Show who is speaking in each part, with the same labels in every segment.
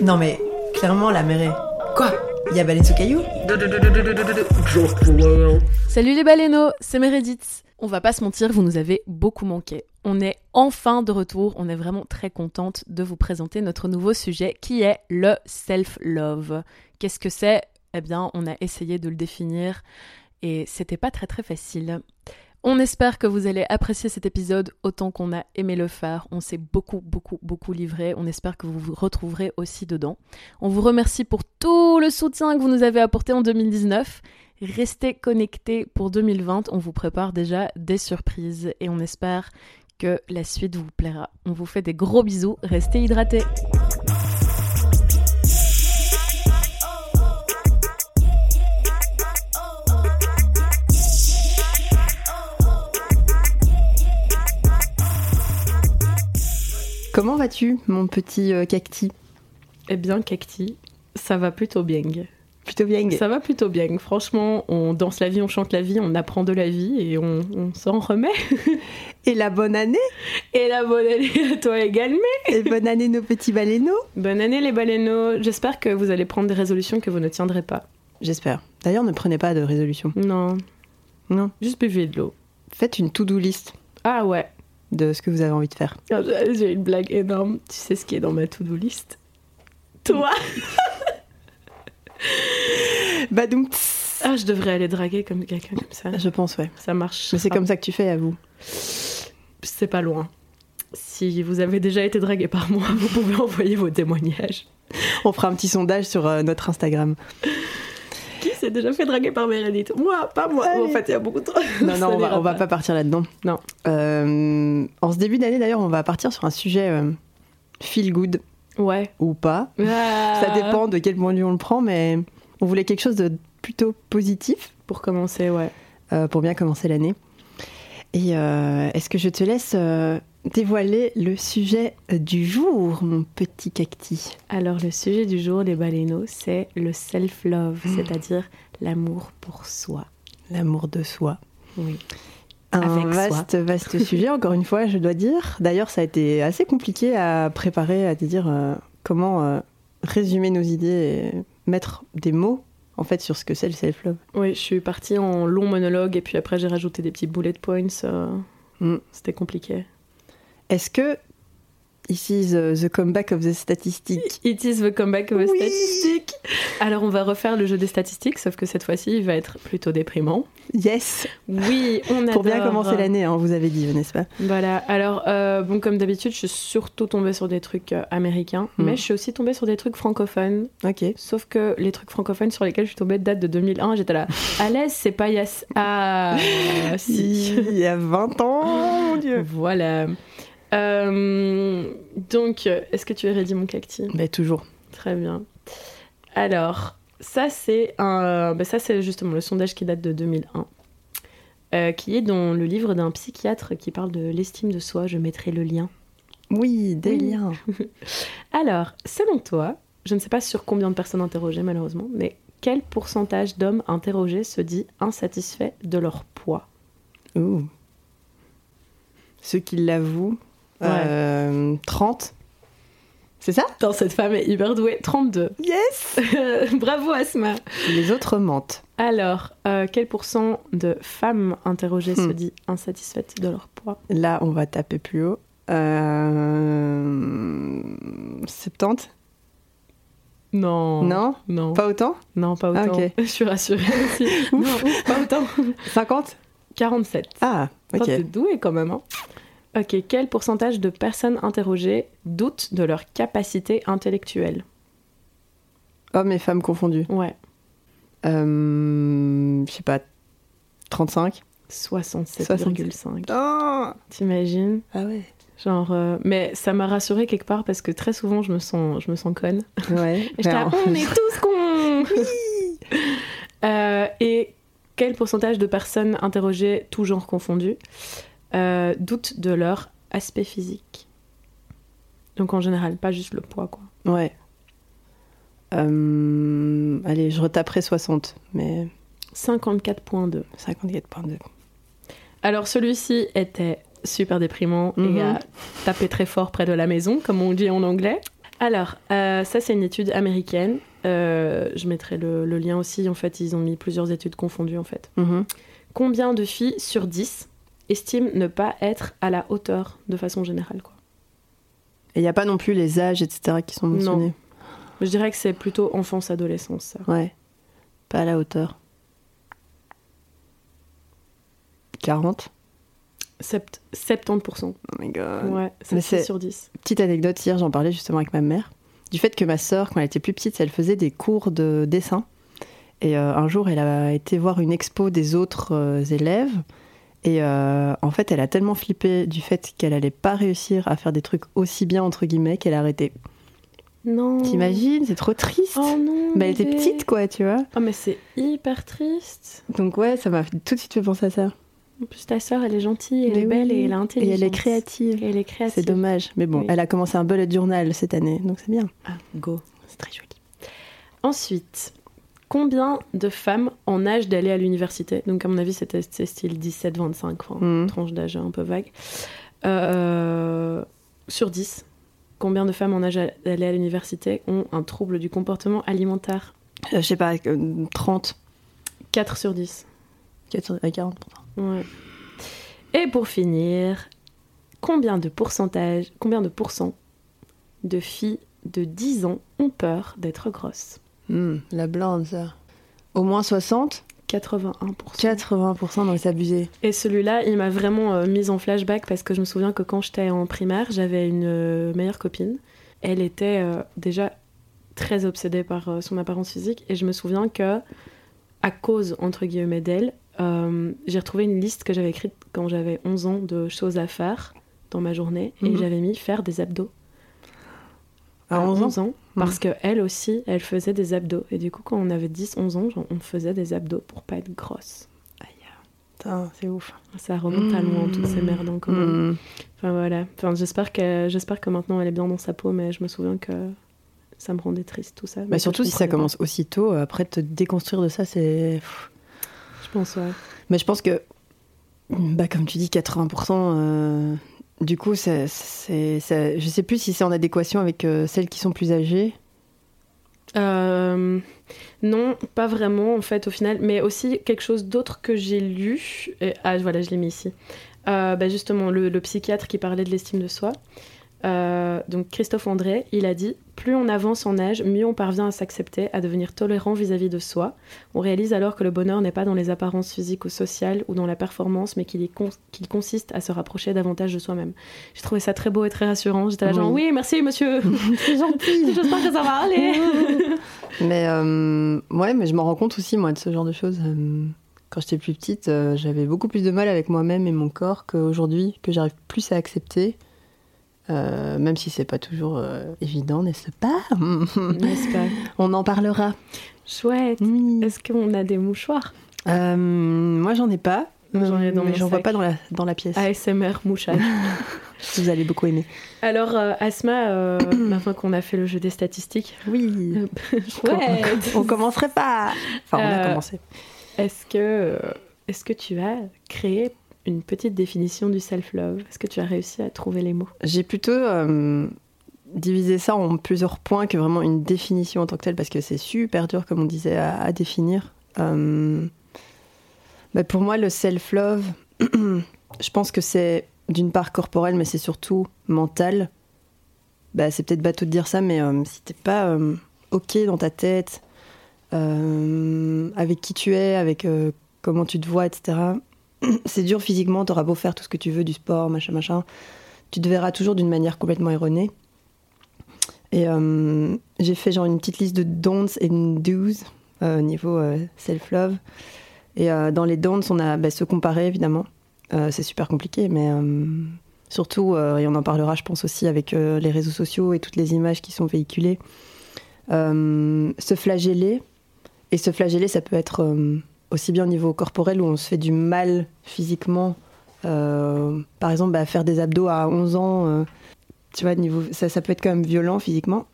Speaker 1: Non mais, clairement, la mer est... Quoi? Il y a baleine sous caillou?
Speaker 2: Salut les baleineaux, c'est Meredith. On va pas se mentir, vous nous avez beaucoup manqué. On est enfin de retour, on est vraiment très contente de vous présenter notre nouveau sujet qui est le self-love. Qu'est-ce que c'est? Eh bien, on a essayé de le définir et c'était pas très très facile. On espère que vous allez apprécier cet épisode autant qu'on a aimé le faire. On s'est beaucoup, beaucoup, beaucoup livré. On espère que vous vous retrouverez aussi dedans. On vous remercie pour tout le soutien que vous nous avez apporté en 2019. Restez connectés pour 2020. On vous prépare déjà des surprises et on espère que la suite vous plaira. On vous fait des gros bisous. Restez hydratés.
Speaker 1: Comment vas-tu, mon petit euh, cacti
Speaker 2: Eh bien, Cacti, ça va plutôt bien.
Speaker 1: Plutôt bien.
Speaker 2: Ça va plutôt bien. Franchement, on danse la vie, on chante la vie, on apprend de la vie et on, on s'en remet.
Speaker 1: Et la bonne année?
Speaker 2: Et la bonne année à toi également.
Speaker 1: Et bonne année, nos petits baleineaux
Speaker 2: Bonne année les baleineaux. J'espère que vous allez prendre des résolutions que vous ne tiendrez pas.
Speaker 1: J'espère. D'ailleurs, ne prenez pas de résolution.
Speaker 2: Non,
Speaker 1: Non.
Speaker 2: juste buvez de l'eau.
Speaker 1: Faites une to-do list
Speaker 2: Ah ouais,
Speaker 1: de ce que vous avez envie de faire.
Speaker 2: Ah, j'ai une blague énorme. Tu sais ce qui est dans ma to-do list? Toi
Speaker 1: Bah donc,
Speaker 2: Ah, je devrais aller draguer comme quelqu'un comme ça.
Speaker 1: je pense, ouais.
Speaker 2: Ça marche.
Speaker 1: Mais c'est comme ça que tu fais à vous.
Speaker 2: C'est pas loin. Si vous avez déjà été dragué par moi, vous pouvez envoyer vos témoignages.
Speaker 1: On fera un petit sondage sur euh, notre Instagram.
Speaker 2: Qui s'est déjà fait draguer par Meredith Moi, pas moi.
Speaker 1: Allez.
Speaker 2: En fait, il y a beaucoup trop.
Speaker 1: Non, non, on va, on va pas partir là-dedans.
Speaker 2: Non.
Speaker 1: Euh, en ce début d'année, d'ailleurs, on va partir sur un sujet euh, feel good
Speaker 2: Ouais.
Speaker 1: ou pas.
Speaker 2: Ah.
Speaker 1: Ça dépend de quel point de vue on le prend, mais on voulait quelque chose de plutôt positif
Speaker 2: Pour commencer, ouais.
Speaker 1: euh, pour bien commencer l'année. Et euh, est-ce que je te laisse euh, dévoiler le sujet du jour, mon petit cacti
Speaker 2: Alors, le sujet du jour, les baleineaux, c'est le self-love, c'est-à-dire l'amour pour soi.
Speaker 1: L'amour de soi.
Speaker 2: Oui.
Speaker 1: Un
Speaker 2: Avec
Speaker 1: vaste, vaste sujet, encore une fois, je dois dire. D'ailleurs, ça a été assez compliqué à préparer, à te dire euh, comment euh, résumer nos idées et mettre des mots, en fait, sur ce que c'est le self-love.
Speaker 2: Oui, je suis partie en long monologue et puis après, j'ai rajouté des petits bullet points. euh,
Speaker 1: Mm.
Speaker 2: C'était compliqué.
Speaker 1: Est-ce que ici the, the comeback of the statistics
Speaker 2: It is the comeback of the
Speaker 1: Oui.
Speaker 2: statistics. Alors, on va refaire le jeu des statistiques, sauf que cette fois-ci, il va être plutôt déprimant.
Speaker 1: Yes
Speaker 2: Oui, on adore.
Speaker 1: Pour bien commencer l'année, hein, vous avez dit, n'est-ce pas?
Speaker 2: Voilà, alors euh, bon comme d'habitude je suis surtout tombée sur des trucs euh, américains,
Speaker 1: Mm.
Speaker 2: mais je suis aussi tombée sur des trucs francophones,
Speaker 1: Ok.
Speaker 2: sauf que les trucs francophones sur lesquels je suis tombée datent de 2001, j'étais là, à l'aise c'est pas yes, ah si.
Speaker 1: Il y a 20 ans, mon Dieu
Speaker 2: voilà. Euh, donc, est-ce que tu es ready mon cacti?
Speaker 1: Mais toujours.
Speaker 2: Très bien. Alors, ça c'est un, bah, ça c'est justement le sondage qui date de 2001, euh, qui est dans le livre d'un psychiatre qui parle de l'estime de soi. Je mettrai le lien.
Speaker 1: Oui, des
Speaker 2: Oui.
Speaker 1: liens.
Speaker 2: Alors, selon toi, je ne sais pas sur combien de personnes interrogées malheureusement, mais quel pourcentage d'hommes interrogés se dit insatisfait de leur poids?
Speaker 1: Ouh. Ceux qui l'avouent,
Speaker 2: Ouais.
Speaker 1: euh, 30. C'est ça?
Speaker 2: Dans cette femme est hyper douée, 32.
Speaker 1: Yes
Speaker 2: Bravo Asma
Speaker 1: Les autres mentent.
Speaker 2: Alors, euh, quel pourcent de femmes interrogées se
Speaker 1: Hmm.
Speaker 2: dit insatisfaites de leur poids?
Speaker 1: Là, on va taper plus haut. Euh... 70
Speaker 2: Non.
Speaker 1: Non?
Speaker 2: Non.
Speaker 1: Pas autant?
Speaker 2: Non, pas
Speaker 1: Ah,
Speaker 2: autant.
Speaker 1: ok.
Speaker 2: Je suis rassurée aussi. non, pas autant.
Speaker 1: 50
Speaker 2: 47.
Speaker 1: Ah, ok.
Speaker 2: T'es doué quand même. Hein. Ok, quel pourcentage de personnes interrogées doutent de leur capacité intellectuelle
Speaker 1: Hommes et femmes confondus.
Speaker 2: Ouais,
Speaker 1: Euh, Je sais pas. 35
Speaker 2: 67,5.
Speaker 1: Ah
Speaker 2: T'imagines
Speaker 1: Ah ouais.
Speaker 2: Genre, euh, mais ça m'a rassurée quelque part parce que très souvent je me sens, je me sens conne.
Speaker 1: Ouais.
Speaker 2: Et on est tous cons Euh, Et quel pourcentage de personnes interrogées, tout genre confondu, euh, doutent de leur aspect physique Donc en général, pas juste le poids, quoi.
Speaker 1: Ouais. Euh, allez, je retaperai 60, mais
Speaker 2: 54,2.
Speaker 1: 54.2.
Speaker 2: Alors celui-ci était super déprimant
Speaker 1: Mhm.
Speaker 2: et a tapé très fort près de la maison, comme on dit en anglais. Alors, euh, ça, c'est une étude américaine. Euh, je mettrai le, le lien aussi. En fait, ils ont mis plusieurs études confondues, en fait.
Speaker 1: Mhm.
Speaker 2: Combien de filles sur 10 estiment ne pas être à la hauteur de façon générale, quoi
Speaker 1: Et il n'y a pas non plus les âges, etc., qui sont mentionnés.
Speaker 2: Je dirais que c'est plutôt enfance-adolescence, ça.
Speaker 1: Ouais. Pas à la hauteur. 40
Speaker 2: Sept- 70%.
Speaker 1: Oh my god.
Speaker 2: Ouais,
Speaker 1: Mais
Speaker 2: c'est
Speaker 1: c'est-
Speaker 2: 6 sur 10.
Speaker 1: Petite anecdote, hier j'en parlais justement avec ma mère, du fait que ma sœur, quand elle était plus petite, elle faisait des cours de dessin. Et euh, un jour, elle a été voir une expo des autres euh, élèves. Et euh, en fait, elle a tellement flippé du fait qu'elle allait pas réussir à faire des trucs aussi bien, entre guillemets, qu'elle a arrêté.
Speaker 2: Non.
Speaker 1: T'imagines? C'est trop triste.
Speaker 2: Oh non.
Speaker 1: bah, elle était petite, quoi, tu vois.
Speaker 2: Oh, mais c'est hyper triste.
Speaker 1: Donc, ouais, ça m'a tout de suite fait penser à ça.
Speaker 2: En plus, ta sœur, elle est gentille, elle
Speaker 1: Mais
Speaker 2: est belle et elle est
Speaker 1: Et
Speaker 2: intelligente.
Speaker 1: elle est créative.
Speaker 2: Et elle est créative.
Speaker 1: C'est dommage. Mais bon,
Speaker 2: Oui.
Speaker 1: elle a commencé un bullet journal cette année, donc c'est bien.
Speaker 2: Ah, go.
Speaker 1: C'est très joli.
Speaker 2: Ensuite, combien de femmes en âge d'aller à l'université Donc, à mon avis, c'était c'est style 17-25, enfin,
Speaker 1: Mhm.
Speaker 2: tranche d'âge un peu vague. Euh, sur 10, combien de femmes en âge d'aller à l'université ont un trouble du comportement alimentaire?
Speaker 1: Euh, je sais pas, euh, 30,
Speaker 2: 4 sur 10.
Speaker 1: 4, à 40
Speaker 2: Ouais. Et pour finir, combien de pourcentage, combien de pourcents de filles de 10 ans ont peur d'être grosses?
Speaker 1: Hmm, la blonde, ça. Au moins 60
Speaker 2: 81%.
Speaker 1: 80%, non, c'est abusé.
Speaker 2: Et celui-là, il m'a vraiment euh, mise en flashback parce que je me souviens que quand j'étais en primaire, j'avais une euh, meilleure copine. Elle était euh, déjà très obsédée par euh, son apparence physique et je me souviens que, à cause, entre guillemets, d'elle, j'ai retrouvé une liste que j'avais écrite quand j'avais 11 ans de choses à faire dans ma journée et
Speaker 1: Mhm.
Speaker 2: j'avais mis faire des abdos.
Speaker 1: À 11 ans
Speaker 2: Parce que elle aussi, elle faisait des abdos. Et du coup, quand on avait 10, 11 ans, on faisait des abdos pour pas être grosse.
Speaker 1: Putain, c'est ouf.
Speaker 2: Ça remonte à loin, toutes ces merdes en commun.
Speaker 1: Hmm.
Speaker 2: Enfin voilà. Enfin, j'espère que j'espère que maintenant elle est bien dans sa peau, mais je me souviens que ça me rendait triste tout ça.
Speaker 1: Bah, surtout si ça commence aussitôt, euh, après te déconstruire de ça, c'est.
Speaker 2: Je pense ouais.
Speaker 1: Mais je pense que, bah, comme tu dis, 80%, euh, du coup, je sais plus si c'est en adéquation avec euh, celles qui sont plus âgées.
Speaker 2: Euh, non, pas vraiment en fait au final, mais aussi quelque chose d'autre que j'ai lu. Ah voilà, je l'ai mis ici. Euh, bah, justement, le, psychiatre qui parlait de l'estime de soi. Donc Christophe André, il a dit plus on avance en âge, mieux on parvient à s'accepter, à devenir tolérant vis-à-vis de soi. On réalise alors que le bonheur n'est pas dans les apparences physiques ou sociales ou dans la performance, mais qu'il con- consiste à se rapprocher davantage de soi-même. J'ai trouvé ça très beau et très rassurant. J'étais là genre
Speaker 1: Oui.
Speaker 2: oui, merci monsieur.
Speaker 1: C'est gentil
Speaker 2: J'espère que ça va aller.
Speaker 1: Mais euh, ouais, mais je m'en rends compte aussi, moi, de ce genre de choses. Euh, Quand j'étais plus petite, euh, j'avais beaucoup plus de mal avec moi-même et mon corps qu'aujourd'hui, que j'arrive plus à accepter. Euh, même si c'est pas toujours euh, évident, n'est-ce pas?
Speaker 2: N'est-ce pas?
Speaker 1: On en parlera.
Speaker 2: Chouette.
Speaker 1: Oui.
Speaker 2: Est-ce qu'on a des mouchoirs?
Speaker 1: Euh, moi, j'en ai pas.
Speaker 2: J'en ai dans
Speaker 1: mais j'en vois pas dans la, dans la pièce.
Speaker 2: ASMR mouchage.
Speaker 1: Vous allez beaucoup aimer.
Speaker 2: Alors, Asma, maintenant qu'on a fait le jeu des statistiques,
Speaker 1: Oui.
Speaker 2: chouette.
Speaker 1: On commencerait pas. Enfin, on a commencé.
Speaker 2: Est-ce que, est-ce que tu as créé une petite définition du self-love Est-ce que tu as réussi à trouver les mots?
Speaker 1: J'ai plutôt euh, divisé ça en plusieurs points que vraiment une définition en tant que telle, parce que c'est super dur, comme on disait, à, définir. Euh, bah, pour moi, le self-love, je pense que c'est d'une part corporel, mais c'est surtout mental. Bah, c'est peut-être bateau de dire ça, mais euh, si t'es pas euh, OK dans ta tête, avec qui tu es, avec comment tu te vois, etc., c'est dur physiquement, t'auras beau faire tout ce que tu veux, du sport, machin, machin tu te verras toujours d'une manière complètement erronée. Et euh, j'ai fait genre une petite liste de don'ts et do's euh, au niveau euh, self-love. Et euh, dans les don'ts, on a bah, se comparer évidemment. C'est super compliqué, mais surtout, et on en parlera, je pense aussi, avec les réseaux sociaux et toutes les images qui sont véhiculées. Se flageller. Et se flageller, ça peut être aussi bien au niveau corporel où on se fait du mal physiquement. Euh, par exemple, bah, faire des abdos à 11 ans, euh, tu vois, niveau, ça, ça peut être quand même violent physiquement.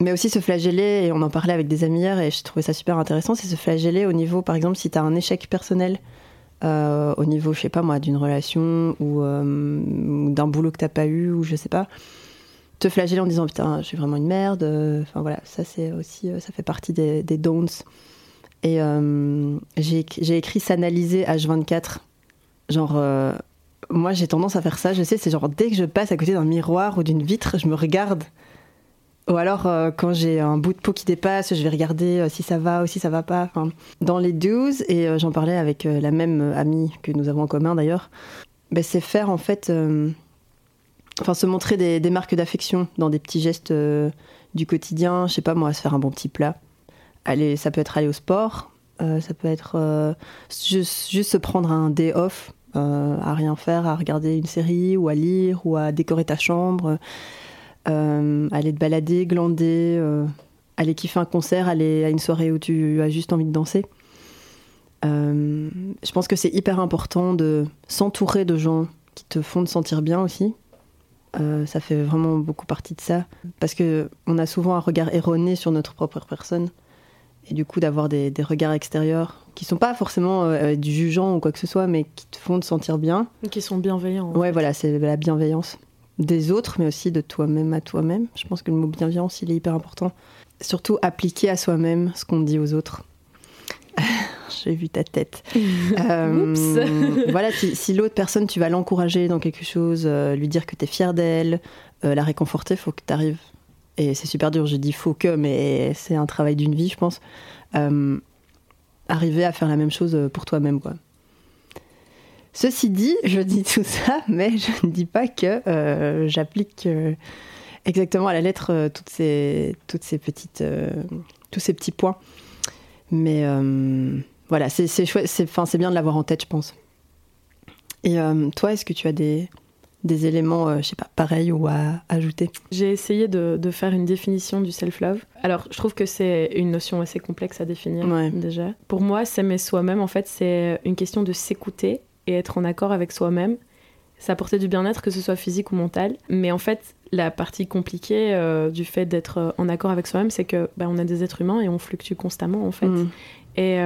Speaker 1: Mais aussi se flageller, et on en parlait avec des amis hier, et je trouvais ça super intéressant, c'est se flageller au niveau, par exemple, si tu as un échec personnel, euh, au niveau, je sais pas moi, d'une relation ou, d'un boulot que t'as pas eu, ou je sais pas, te flageller en disant putain, je suis vraiment une merde. Enfin voilà, ça c'est aussi, ça fait partie des, des don'ts. Et j'ai écrit s'analyser H24. Genre, moi j'ai tendance à faire ça, je sais, c'est genre dès que je passe à côté d'un miroir ou d'une vitre, je me regarde. Ou alors euh, quand j'ai un bout de peau qui dépasse, je vais regarder euh, si ça va ou si ça va pas. Dans les 12, et euh, j'en parlais avec la même amie que nous avons en commun d'ailleurs, ben, c'est faire en fait, enfin se montrer des, des marques d'affection dans des petits gestes du quotidien. Je sais pas moi, se faire un bon petit plat. Aller, ça peut être aller au sport, ça peut être juste, juste se prendre un day off euh, à rien faire, à regarder une série ou à lire ou à décorer ta chambre, euh, aller te balader, glander, euh, aller kiffer un concert, aller à une soirée où tu as juste envie de danser. je pense que c'est hyper important de s'entourer de gens qui te font te sentir bien aussi. ça fait vraiment beaucoup partie de ça. Parce qu'on a souvent un regard erroné sur notre propre personne et du coup d'avoir des, regards extérieurs qui sont pas forcément euh, du jugeant ou quoi que ce soit, mais qui te font te sentir bien.
Speaker 2: qui sont bienveillants.
Speaker 1: Ouais, voilà, c'est la bienveillance des autres, mais aussi de toi-même à toi-même. Je pense que le mot bienveillance, il est hyper important. Surtout appliquer à soi-même ce qu'on dit aux autres. J'ai vu ta tête.
Speaker 2: euh,
Speaker 1: voilà, si, l'autre personne, tu vas l'encourager dans quelque chose, euh, lui dire que tu es fier d'elle, euh, la réconforter, faut que tu arrives et c'est super dur, je dis faut que, mais c'est un travail d'une vie, je pense, euh, arriver à faire la même chose pour toi-même, quoi. Ceci dit, je dis tout ça, mais je ne dis pas que euh, j'applique euh, exactement à la lettre toutes ces, petites, tous ces petits points. Mais voilà, c'est c'est bien de l'avoir en tête, je pense. Et toi, est-ce que tu as des, des éléments, euh, je sais pas, pareils ou à ajouter
Speaker 2: J'ai essayé de, faire une définition du self-love. Alors, je trouve que c'est une notion assez complexe à définir déjà. Pour moi, s'aimer soi-même, en fait, c'est une question de s'écouter et être en accord avec soi-même. Ça apporter du bien-être, que ce soit physique ou mental. Mais en fait, la partie compliquée euh, du fait d'être euh, en accord avec soi-même, c'est que bah, on a des êtres humains et on fluctue constamment, en fait. Mm. Et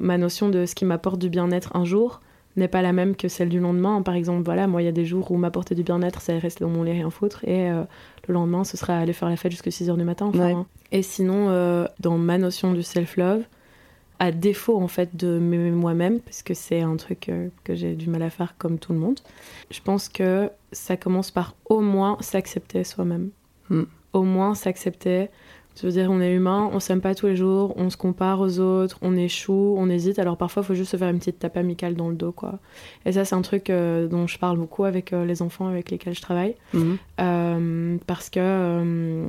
Speaker 2: ma notion de ce qui m'apporte du bien-être un jour, n'est pas la même que celle du lendemain. Par exemple, voilà, moi, il y a des jours où m'apporter du bien-être, c'est rester dans mon lit rien foutre. Et euh, le lendemain, ce sera aller faire la fête jusqu'à 6 h du matin. Enfin, Et sinon, euh, dans ma notion du self-love, à défaut en fait de m'aimer moi-même, parce que c'est un truc euh, que j'ai du mal à faire comme tout le monde, je pense que ça commence par au moins s'accepter soi-même. Hmm. Au moins s'accepter dire, on est humain, on s'aime pas tous les jours, on se compare aux autres, on échoue, on hésite. Alors parfois, il faut juste se faire une petite tape amicale dans le dos, quoi. Et ça, c'est un truc euh, dont je parle beaucoup avec euh, les enfants avec lesquels je travaille. Mhm. Euh, parce que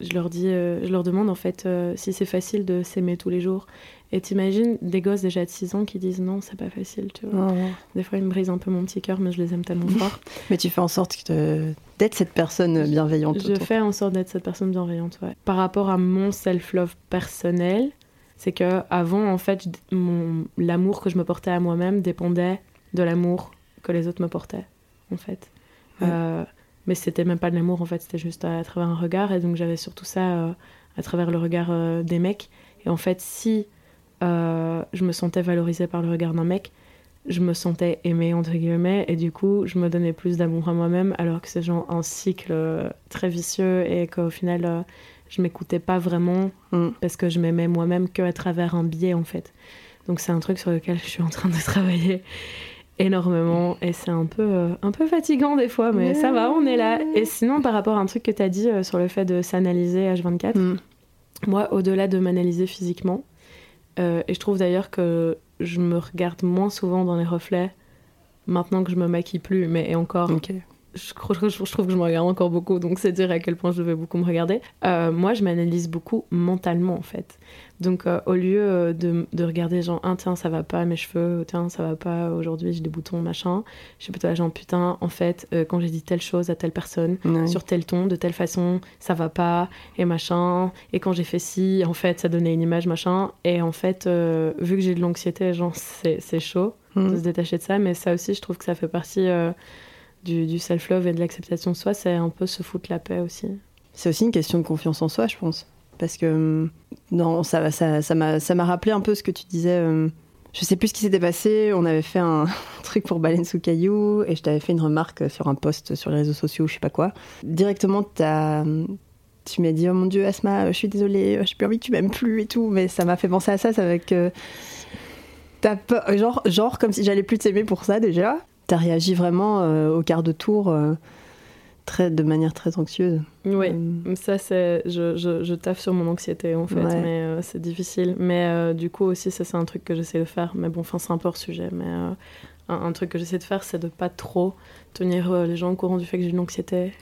Speaker 2: je leur dis, je leur demande en fait si c'est facile de s'aimer tous les jours. Et t'imagines des gosses déjà de 6 ans qui disent non, c'est pas facile, tu vois. Des fois, ils me brisent un peu mon petit cœur, mais je les aime tellement fort.
Speaker 1: mais tu fais en sorte d'être cette personne bienveillante.
Speaker 2: Je, fais en sorte d'être cette personne bienveillante, ouais. Par rapport à mon self-love personnel, c'est que avant, en fait, l'amour que je me portais à moi-même dépendait de l'amour que les autres me portaient, en fait. Euh, mais c'était même pas de l'amour, en fait, c'était juste à, travers un regard. Et donc, j'avais surtout ça euh, à travers le regard euh, des mecs. Et en fait, si euh, je me sentais valorisée par le regard d'un mec, je me sentais aimée entre guillemets et du coup je me donnais plus d'amour à moi-même alors que c'est genre un cycle euh, très vicieux et qu'au final euh, je m'écoutais pas vraiment mm. parce que je m'aimais moi-même que à travers un biais en fait. Donc c'est un truc sur lequel je suis en train de travailler énormément et c'est un peu un peu fatigant des fois mais ça va, on est là. Et sinon par rapport à un truc que tu as dit sur le fait de s'analyser H24, mm. moi au-delà de m'analyser physiquement, euh, et je trouve d'ailleurs que je me regarde moins souvent dans les reflets maintenant que je me maquille plus, mais encore. Je, je, trouve que je me regarde encore beaucoup, donc c'est dire à quel point je vais beaucoup me regarder. Euh, moi, je m'analyse beaucoup mentalement, en fait. Donc, euh, au lieu euh, de, de, regarder genre, ah, tiens, ça va pas, mes cheveux, tiens, ça va pas, aujourd'hui j'ai des boutons, machin, je suis plutôt là, genre, putain, en fait, euh, quand j'ai dit telle chose à telle personne, sur tel ton, de telle façon, ça va pas, et machin, et quand j'ai fait ci, en fait, ça donnait une image, machin, et en fait, vu que j'ai de l'anxiété, genre, c'est chaud de mm. se détacher de ça, mais ça aussi, je trouve que ça fait partie du, du self-love et de l'acceptation de soi, c'est un peu se foutre la paix aussi.
Speaker 1: C'est aussi une question de confiance en soi, je pense parce que non, ça, ça, ça m'a rappelé un peu ce que tu disais. Euh, je sais plus ce qui s'était passé. On avait fait un truc pour Baleine sous caillou et je t'avais fait une remarque sur un post sur les réseaux sociaux, je sais pas quoi. Directement, tu m'as dit Oh mon dieu, Asma, je suis désolée, j'ai plus envie que tu m'aimes plus et tout. Mais ça m'a fait penser à ça, c'est avec. Euh, genre, genre comme si j'allais plus t'aimer pour ça déjà. T'as réagi vraiment euh, au quart de tour. Euh, très, de manière très anxieuse.
Speaker 2: Oui, ça c'est, je, je, je, taffe sur mon anxiété en fait, mais c'est difficile. Mais du coup aussi ça c'est un truc que j'essaie de faire. Mais bon, enfin c'est un peu hors sujet, mais un, truc que j'essaie de faire, c'est de pas trop tenir euh, les gens au courant du fait que j'ai une anxiété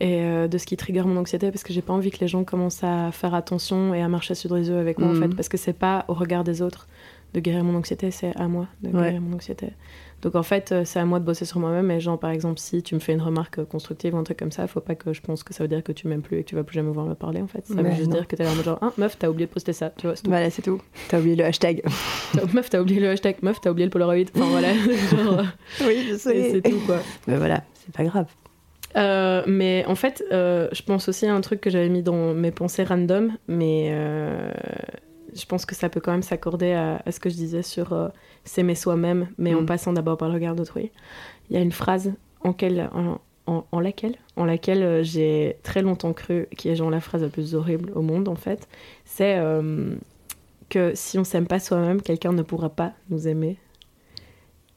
Speaker 2: et euh, de ce qui trigger mon anxiété parce que j'ai pas envie que les gens commencent à faire attention et à marcher sur les œufs avec moi en fait mhm. parce que c'est pas au regard des autres de guérir mon anxiété, c'est à moi de guérir mon anxiété. Donc en fait, euh, c'est à moi de bosser sur moi-même. Et genre, par exemple, si tu me fais une remarque constructive ou un truc comme ça, faut pas que je pense que ça veut dire que tu m'aimes plus et que tu vas plus jamais voir me parler. En fait, ça veut juste dire que t'es là en mode genre, ah, meuf, t'as oublié de poster ça. Tu vois,
Speaker 1: tout. Voilà, c'est tout. T'as oublié le hashtag.
Speaker 2: meuf, t'as oublié le hashtag. Meuf, t'as oublié le Polaroid. Enfin voilà. genre,
Speaker 1: oui, je sais.
Speaker 2: C'est tout quoi.
Speaker 1: Mais voilà, c'est pas grave.
Speaker 2: Euh, mais en fait, euh, je pense aussi à un truc que j'avais mis dans mes pensées random, mais je pense que ça peut quand même s'accorder à, ce que je disais sur euh, s'aimer soi-même, mais en mm. passant d'abord par le regard d'autrui. Il y a une phrase en, en, laquelle, en laquelle euh, j'ai très longtemps cru, qui est genre la phrase la plus horrible au monde en fait, c'est euh, que si on s'aime pas soi-même, quelqu'un ne pourra pas nous aimer.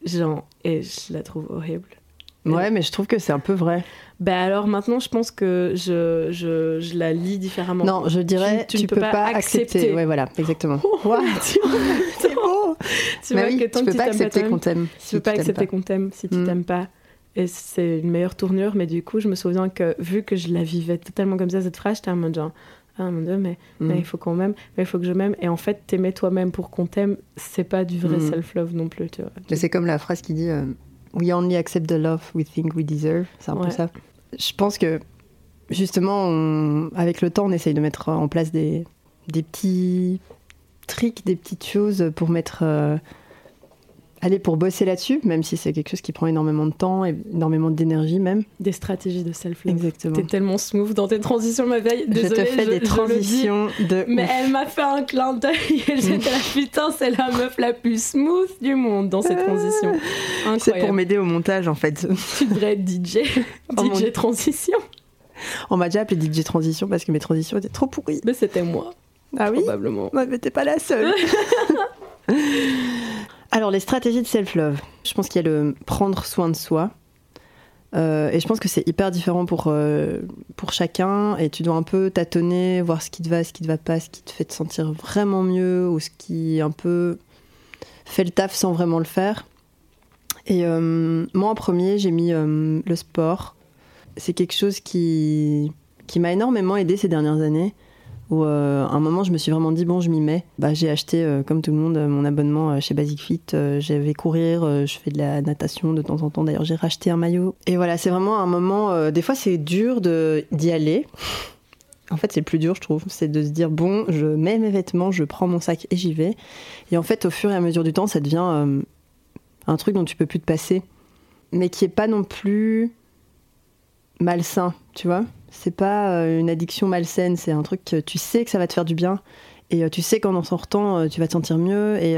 Speaker 2: Genre, et je la trouve horrible.
Speaker 1: Ouais, mais je trouve que c'est un peu vrai.
Speaker 2: Ben alors maintenant, je pense que je, je, je la lis différemment.
Speaker 1: Non, je dirais, tu, ne peux, pas, accepter. Ouais, voilà, exactement. beau. Tu vois que tant tu peux pas accepter qu'on t'aime.
Speaker 2: Tu peux pas accepter qu'on t'aime si tu hmm. t'aimes pas. Et c'est une meilleure tournure, mais du coup, je me souviens que vu que je la vivais totalement comme ça, cette phrase, j'étais en mode genre, ah mon dieu, mais, mais hmm. il faut qu'on m'aime, mais il faut que je m'aime. Et en fait, t'aimer toi-même pour qu'on t'aime, c'est pas du vrai hmm. self-love non plus, tu vois.
Speaker 1: Mais c'est comme la phrase qui dit euh, We only accept the love we think we deserve. C'est un peu ça. Je pense que justement, avec le temps, on essaye de mettre en place des, des petits tricks, des petites choses pour mettre. Euh, aller pour bosser là-dessus, même si c'est quelque chose qui prend énormément de temps et énormément d'énergie même.
Speaker 2: Des stratégies de self-love.
Speaker 1: Exactement.
Speaker 2: T'es tellement smooth dans tes transitions, ma veille.
Speaker 1: Désolée, je te fais des transitions de.
Speaker 2: Mais elle m'a fait un clin d'œil et j'étais là, putain, c'est la meuf la plus smooth du monde dans ses transitions.
Speaker 1: C'est pour m'aider au montage en fait.
Speaker 2: Tu devrais être DJ. DJ transition.
Speaker 1: On m'a déjà appelé DJ transition parce que mes transitions étaient trop pourries.
Speaker 2: Mais c'était moi.
Speaker 1: Ah oui
Speaker 2: Probablement.
Speaker 1: Ouais, mais t'es pas la seule. Alors, les stratégies de self-love. Je pense qu'il y a le prendre soin de soi. Euh, et je pense que c'est hyper différent pour, euh, pour chacun. Et tu dois un peu tâtonner, voir ce qui te va, ce qui te va pas, ce qui te fait te sentir vraiment mieux ou ce qui un peu fait le taf sans vraiment le faire. Et euh, moi, en premier, j'ai mis le sport. C'est quelque chose qui, qui m'a énormément aidé ces dernières années où euh, à un moment je me suis vraiment dit bon je m'y mets. Bah, j'ai acheté euh, comme tout le monde mon abonnement euh, chez Basic Fit, j'avais courir, je fais de la natation de temps en temps d'ailleurs j'ai racheté un maillot. Et voilà c'est vraiment un moment, des fois c'est dur d'y aller. En fait, c'est le plus dur, je trouve, c'est de se dire bon, je mets mes vêtements, je prends mon sac et j'y vais. Et en fait, au fur et à mesure du temps, ça devient un truc dont tu peux plus te passer, mais qui est pas non plus malsain, tu vois. C'est pas euh, une addiction malsaine, c'est un truc que tu sais que ça va te faire du bien et euh, tu sais qu'en en sortant, euh, tu vas te sentir mieux et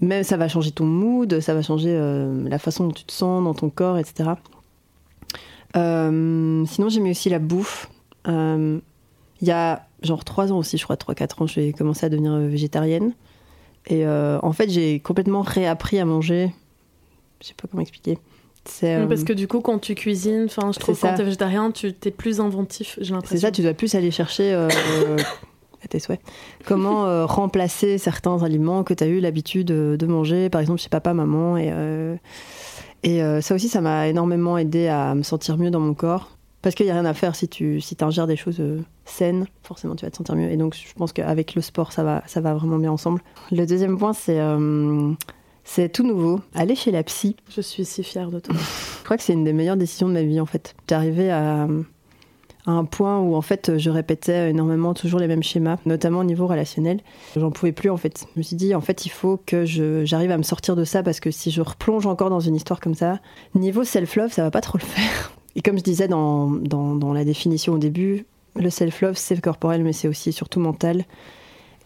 Speaker 1: même ça va changer ton mood, ça va changer la façon dont tu te sens dans ton corps, etc. sinon, j'ai mis aussi la bouffe. Il y a genre 3 ans aussi, je crois, 3-4 ans, j'ai commencé à devenir végétarienne. Et en fait, j'ai complètement réappris à manger. Je sais pas comment expliquer.
Speaker 2: Parce que du coup, quand tu cuisines, enfin, je trouve que quand t'es végétarien, tu es plus inventif, j'ai l'impression.
Speaker 1: C'est ça, tu dois plus aller chercher euh, à tes souhaits. Comment euh, remplacer certains aliments que tu as eu l'habitude de manger, par exemple chez papa, maman. Et, euh, et ça aussi, ça m'a énormément aidé à me sentir mieux dans mon corps. Parce qu'il n'y a rien à faire si tu si ingères des choses saines, forcément tu vas te sentir mieux. Et donc je pense qu'avec le sport, ça va, ça va vraiment bien ensemble. Le deuxième point, c'est c'est tout nouveau. Aller chez la psy.
Speaker 2: Je suis si fière de toi.
Speaker 1: je crois que c'est une des meilleures décisions de ma vie en fait. J'arrivais à, à un point où en fait je répétais énormément toujours les mêmes schémas, notamment au niveau relationnel. J'en pouvais plus en fait. Je me suis dit en fait il faut que j'arrive à me sortir de ça parce que si je replonge encore dans une histoire comme ça, niveau self-love ça va pas trop le faire. Et comme je disais dans, dans, dans la définition au début, le self-love c'est corporel mais c'est aussi surtout mental.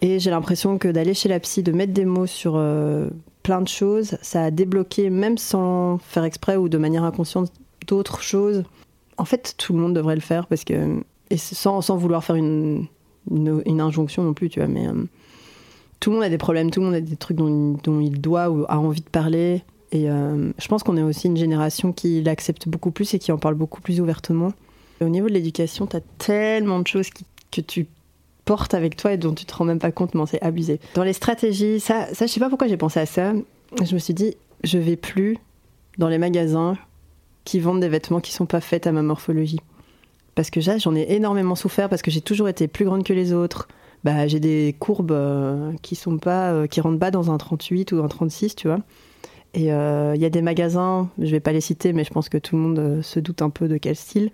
Speaker 1: Et j'ai l'impression que d'aller chez la psy, de mettre des mots sur euh, plein de choses, ça a débloqué, même sans faire exprès ou de manière inconsciente, d'autres choses. En fait, tout le monde devrait le faire parce que. Et sans, sans vouloir faire une, une, injonction non plus, tu vois, mais. Euh, tout le monde a des problèmes, tout le monde a des trucs dont, il doit ou a envie de parler. Et euh, je pense qu'on est aussi une génération qui l'accepte beaucoup plus et qui en parle beaucoup plus ouvertement. au niveau de l'éducation, tu as tellement de choses que tu portes avec toi et dont tu te rends même pas compte, mais c'est abusé. Dans les stratégies, ça, ça je sais pas pourquoi j'ai pensé à ça. Je me suis dit, je vais plus dans les magasins qui vendent des vêtements qui sont pas faits à ma morphologie. Parce que j'en ai énormément souffert parce que j'ai toujours été plus grande que les autres. Bah, j'ai des courbes euh, qui sont pas, euh, qui rentrent pas dans un 38 ou un 36, tu vois. Et euh, il y a des magasins, je vais pas les citer, mais je pense que tout le monde se doute un peu de quel style,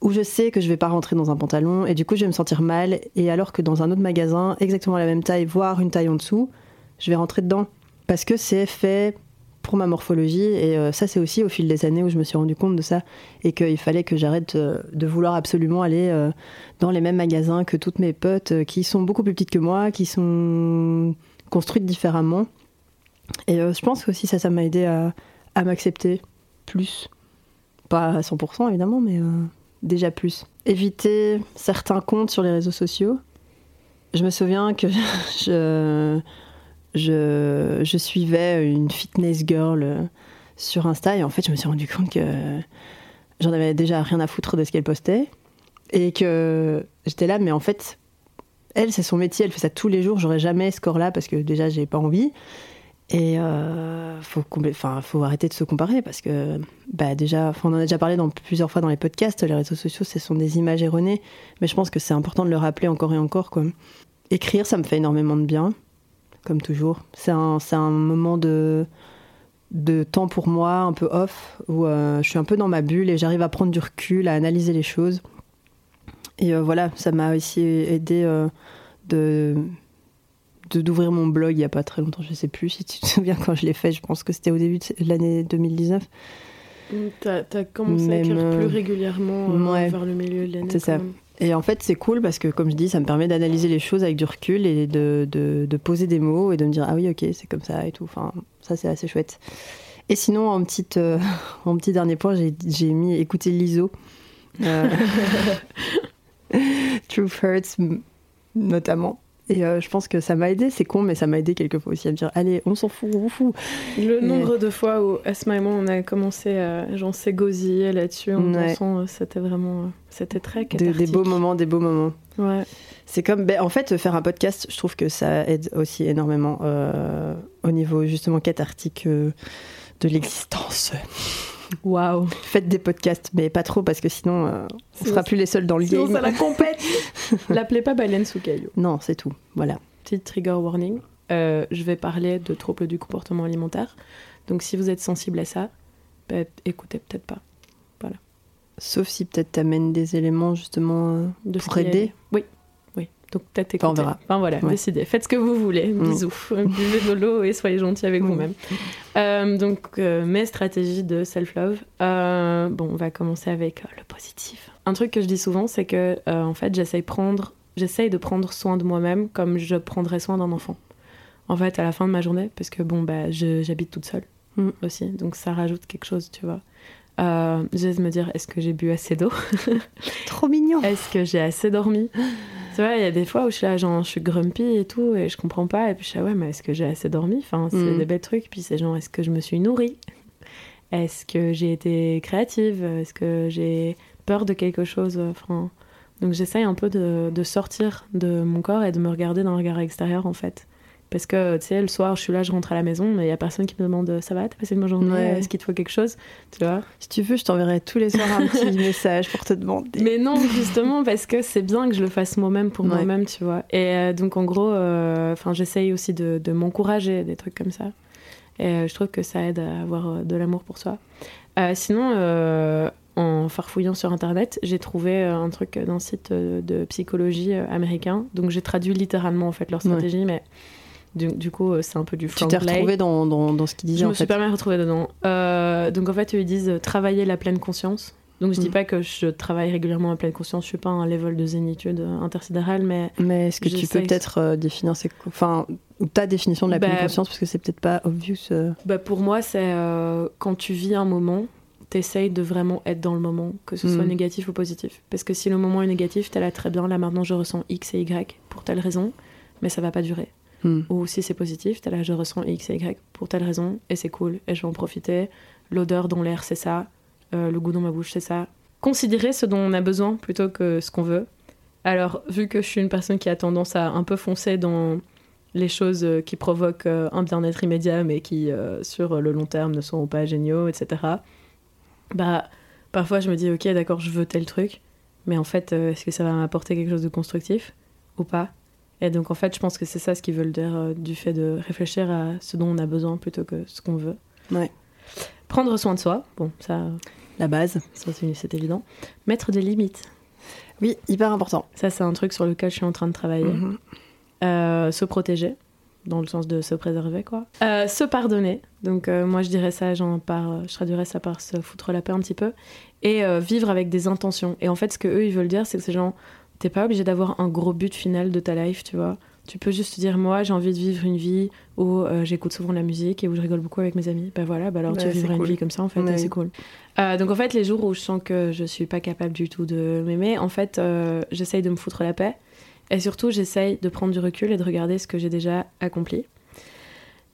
Speaker 1: où je sais que je vais pas rentrer dans un pantalon et du coup je vais me sentir mal. Et alors que dans un autre magasin, exactement la même taille, voire une taille en dessous, je vais rentrer dedans parce que c'est fait pour ma morphologie et euh, ça c'est aussi au fil des années où je me suis rendu compte de ça et qu'il fallait que j'arrête euh, de vouloir absolument aller euh, dans les mêmes magasins que toutes mes potes qui sont beaucoup plus petites que moi, qui sont construites différemment. Et je pense que aussi ça ça m'a aidé à, à m'accepter plus. Pas à 100% évidemment, mais déjà plus. Éviter certains comptes sur les réseaux sociaux. Je me souviens que je, je, suivais une fitness girl euh, sur Insta et en fait je me suis rendu compte que j'en avais déjà rien à foutre de ce qu'elle postait et que j'étais là mais en fait elle c'est son métier elle fait ça tous les jours j'aurais jamais ce corps là parce que déjà j'ai pas envie et euh, faut, arrêter de se comparer parce que, bah déjà, on en a déjà parlé plusieurs fois dans les podcasts, les réseaux sociaux, ce sont des images erronées, mais je pense que c'est important de le rappeler encore et encore. Quoi. Écrire, ça me fait énormément de bien, comme toujours. C'est un, un moment de, de temps pour moi, un peu off, où euh, je suis un peu dans ma bulle et j'arrive à prendre du recul, à analyser les choses. Et euh, voilà, ça m'a aussi aidé euh, de d'ouvrir mon blog il n'y a pas très longtemps, je ne sais plus si tu te souviens quand je l'ai fait, je pense que c'était au début de l'année 2019.
Speaker 2: Tu as, commencé à écrire plus euh, régulièrement euh, vers le milieu de l'année.
Speaker 1: C'est ça. Et en fait, c'est cool parce que, comme je dis, ça me permet d'analyser les choses avec du recul et de, de, de, poser des mots et de me dire, ah oui, ok, c'est comme ça et tout. Enfin, ça, c'est assez chouette. Et sinon, en, petite, euh, en petit dernier point, j'ai mis écouter l'ISO. Truth Hurts, notamment. Et euh, je pense que ça m'a aidé, c'est con, mais ça m'a aidé quelquefois aussi à me dire allez, on s'en fout, on fout.
Speaker 2: Le nombre de fois où Asma et moi on a commencé à genre s'égosiller là-dessus en dansant, euh, c'était vraiment. Euh, c'était très cathartique.
Speaker 1: Des, des, beaux moments, des beaux moments.
Speaker 2: Ouais.
Speaker 1: C'est comme. Ben, en fait, faire un podcast, je trouve que ça aide aussi énormément au niveau justement cathartique de l'existence.
Speaker 2: Waouh.
Speaker 1: Faites des podcasts, mais pas trop parce que sinon, euh, on sera plus les seuls dans le
Speaker 2: sinon
Speaker 1: game.
Speaker 2: ça la compète. L'appelez pas baleine sous caillou.
Speaker 1: Non, c'est tout. Voilà.
Speaker 2: Petit trigger warning. Euh, je vais parler de troubles du comportement alimentaire. Donc si vous êtes sensible à ça, bah, écoutez peut-être pas. Voilà.
Speaker 1: Sauf si peut-être t'amènes des éléments justement euh, de pour aider.
Speaker 2: Oui, donc peut-être écouter. Enfin voilà, décidez. Faites ce que vous voulez. Mm. Bisous. Buvez de l'eau et soyez gentil avec mm. vous-même. Euh, donc euh, mes stratégies de self-love. Euh, bon, on va commencer avec le positif. Un truc que je dis souvent, c'est que en fait, j'essaye prendre, j'essaye de prendre soin de moi-même comme je prendrais soin d'un enfant. En fait, à la fin de ma journée, parce que bon, bah, j'habite toute seule mm. aussi, donc ça rajoute quelque chose, tu vois. Euh, de me dire est-ce que j'ai bu assez d'eau?
Speaker 1: Trop mignon.
Speaker 2: Est-ce que j'ai assez dormi? Tu vois, il y a des fois où je suis là, genre, je suis grumpy et tout, et je comprends pas. Et puis je suis là, ouais, mais est-ce que j'ai assez dormi? Enfin, c'est mm. des belles trucs. Puis c'est genre, est-ce que je me suis nourrie? Est-ce que j'ai été créative? Est-ce que j'ai peur de quelque chose? Enfin, Donc j'essaye un peu de, de sortir de mon corps et de me regarder dans le regard extérieur, en fait. Parce que, tu sais, le soir, je suis là, je rentre à la maison, mais il n'y a personne qui me demande Ça va, t'as passé une bonne journée? Est-ce qu'il te faut quelque chose? Tu vois?
Speaker 1: Si tu veux, je t'enverrai tous les soirs un petit message pour te demander.
Speaker 2: Mais non, justement, parce que c'est bien que je le fasse moi-même pour moi-même, tu vois. Et euh, donc, en gros, euh, j'essaye aussi de, de m'encourager, des trucs comme ça. Et euh, je trouve que ça aide à avoir de l'amour pour soi. sinon, en farfouillant sur internet, j'ai trouvé un truc d'un site de psychologie américain. Donc, j'ai traduit littéralement, en fait, leur stratégie, mais du, coup, euh, c'est un peu du
Speaker 1: Tu t'es retrouvé dans, dans, ce qu'ils disaient
Speaker 2: Je me suis pas mal retrouvée dedans. Euh, donc en fait, ils disent euh, travailler la pleine conscience. Donc je dis mm. pas que je travaille régulièrement en pleine conscience, je suis pas à un level de zénitude intersidérale, mais.
Speaker 1: Mais est-ce que tu peux peut-être euh, définir enfin, ta définition de la pleine bah, conscience, parce que c'est peut-être pas obvious. Euh.
Speaker 2: Bah pour moi, c'est euh, quand tu vis un moment, t'essayes de vraiment être dans le moment, que ce soit mm. négatif ou positif. Parce que si le moment est négatif, t'es là très bien, là maintenant je ressens X et Y pour telle raison, mais ça va pas durer. Mm. Ou si c'est positif, t'es là je ressens X et Y pour telle raison, et c'est cool, et je vais en profiter. L'odeur dans l'air, c'est ça euh, le goût dans ma bouche, c'est ça. Considérer ce dont on a besoin plutôt que ce qu'on veut. Alors, vu que je suis une personne qui a tendance à un peu foncer dans les choses euh, qui provoquent euh, un bien-être immédiat, mais qui, sur le long terme, ne seront pas géniaux, etc., bah, parfois je me dis, ok, d'accord, je veux tel truc, mais en fait, est-ce que ça va m'apporter quelque chose de constructif ou pas? Et donc, en fait, je pense que c'est ça ce qu'ils veulent dire du fait de réfléchir à ce dont on a besoin plutôt que ce qu'on veut.
Speaker 1: Ouais.
Speaker 2: Prendre soin de soi, bon, ça.
Speaker 1: La base.
Speaker 2: C'est évident. Mettre des limites.
Speaker 1: Oui, hyper important.
Speaker 2: Ça, c'est un truc sur lequel je suis en train de travailler. Mhm. Euh, se protéger, dans le sens de se préserver, quoi. Euh, se pardonner. Donc, euh, moi, je dirais ça, genre, par, je traduirais ça par se foutre la paix un petit peu. Et vivre avec des intentions. Et en fait, ce que eux, ils veulent dire, c'est que ces gens, t'es pas obligé d'avoir un gros but final de ta life, tu vois. Tu peux juste te dire, moi, j'ai envie de vivre une vie où euh, j'écoute souvent de la musique et où je rigole beaucoup avec mes amis. Ben voilà, bah alors tu vivras une vie comme ça, en fait, c'est cool. Euh, donc en fait, les jours où je sens que je suis pas capable du tout de m'aimer, en fait, euh, j'essaye de me foutre la paix. Et surtout, j'essaye de prendre du recul et de regarder ce que j'ai déjà accompli.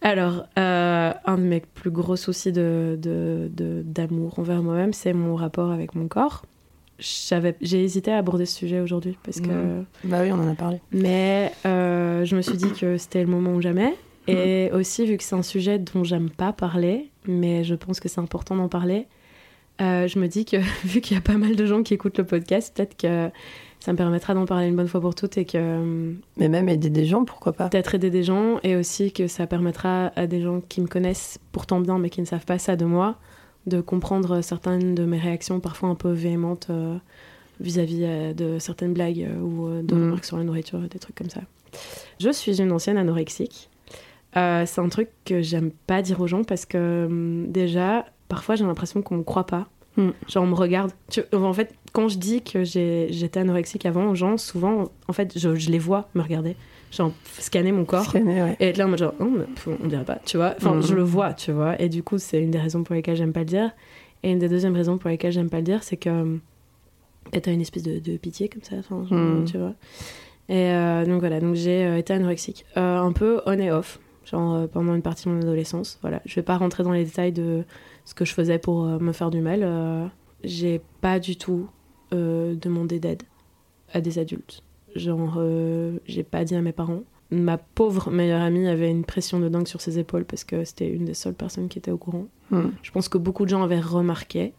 Speaker 2: Alors, un de mes plus gros soucis d'amour de, de, envers moi-même, c'est mon rapport avec mon corps j'ai hésité à aborder ce sujet aujourd'hui parce que
Speaker 1: bah oui on en a parlé.
Speaker 2: Mais euh, je me suis dit que c'était le moment ou jamais. Et aussi vu que c'est un sujet dont j'aime pas parler mais je pense que c'est important d'en parler euh, je me dis que vu qu'il y a pas mal de gens qui écoutent le podcast peut-être que ça me permettra d'en parler une bonne fois pour toutes et que
Speaker 1: mais même aider des gens pourquoi pas.
Speaker 2: peut-être aider des gens et aussi que ça permettra à des gens qui me connaissent pourtant bien mais qui ne savent pas ça de moi de comprendre certaines de mes réactions, parfois un peu véhémentes euh, vis-à-vis euh, de certaines blagues euh, ou de mm. remarques sur la nourriture, des trucs comme ça. Je suis une ancienne anorexique. c'est un truc que j'aime pas dire aux gens parce que hum, déjà, parfois j'ai l'impression qu'on me croit pas. Mm. Genre on me regarde. en fait, quand je dis que j'étais anorexique avant aux gens, souvent, en fait, je, je les vois me regarder genre scanner mon corps et être là en mode genre oh, on dirait pas tu vois. Enfin je mhm. le vois tu vois. Et du coup c'est une des raisons pour lesquelles j'aime pas le dire. Et une des deuxièmes raisons pour lesquelles j'aime pas le dire c'est que t'as une espèce de, pitié comme ça mhm. tu vois. Et euh, donc voilà donc j'ai euh, été anorexique. Euh, un peu on et off genre pendant une partie de mon adolescence voilà. Je vais pas rentrer dans les détails de ce que je faisais pour me faire du mal j'ai pas du tout demandé d'aide à des adultes Genre, euh, j'ai pas dit à mes parents. Ma pauvre meilleure amie avait une pression de dingue sur ses épaules parce que c'était une des seules personnes qui était au courant. Hmm. Je pense que beaucoup de gens avaient remarqué.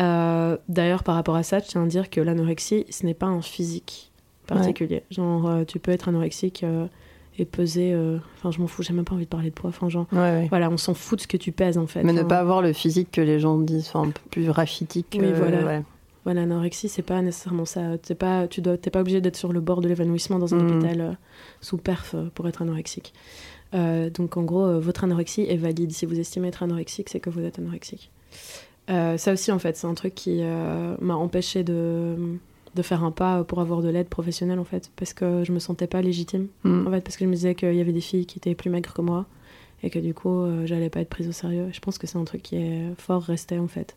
Speaker 2: Euh, d'ailleurs, par rapport à ça, je tiens à dire que l'anorexie, ce n'est pas un physique particulier. Genre, euh, tu peux être anorexique et peser. Enfin, je m'en fous, j'ai même pas envie de parler de poids. Enfin, genre, voilà, on s'en fout de ce que tu pèses en fait.
Speaker 1: Mais ne pas avoir le physique que les gens disent, enfin, un peu plus rachitique.
Speaker 2: Oui, voilà l'anorexie, c'est pas nécessairement ça. T'es pas, tu dois, pas obligé d'être sur le bord de l'évanouissement dans un mm. hôpital euh, sous perf euh, pour être anorexique. Euh, donc en gros, votre anorexie est valide. Si vous estimez être anorexique, c'est que vous êtes anorexique. ça aussi, en fait, c'est un truc qui m'a empêché de, de faire un pas pour avoir de l'aide professionnelle, en fait, parce que je me sentais pas légitime, mm. en fait, parce que je me disais qu'il y avait des filles qui étaient plus maigres que moi et que du coup, j'allais pas être prise au sérieux. Je pense que c'est un truc qui est fort resté, en fait.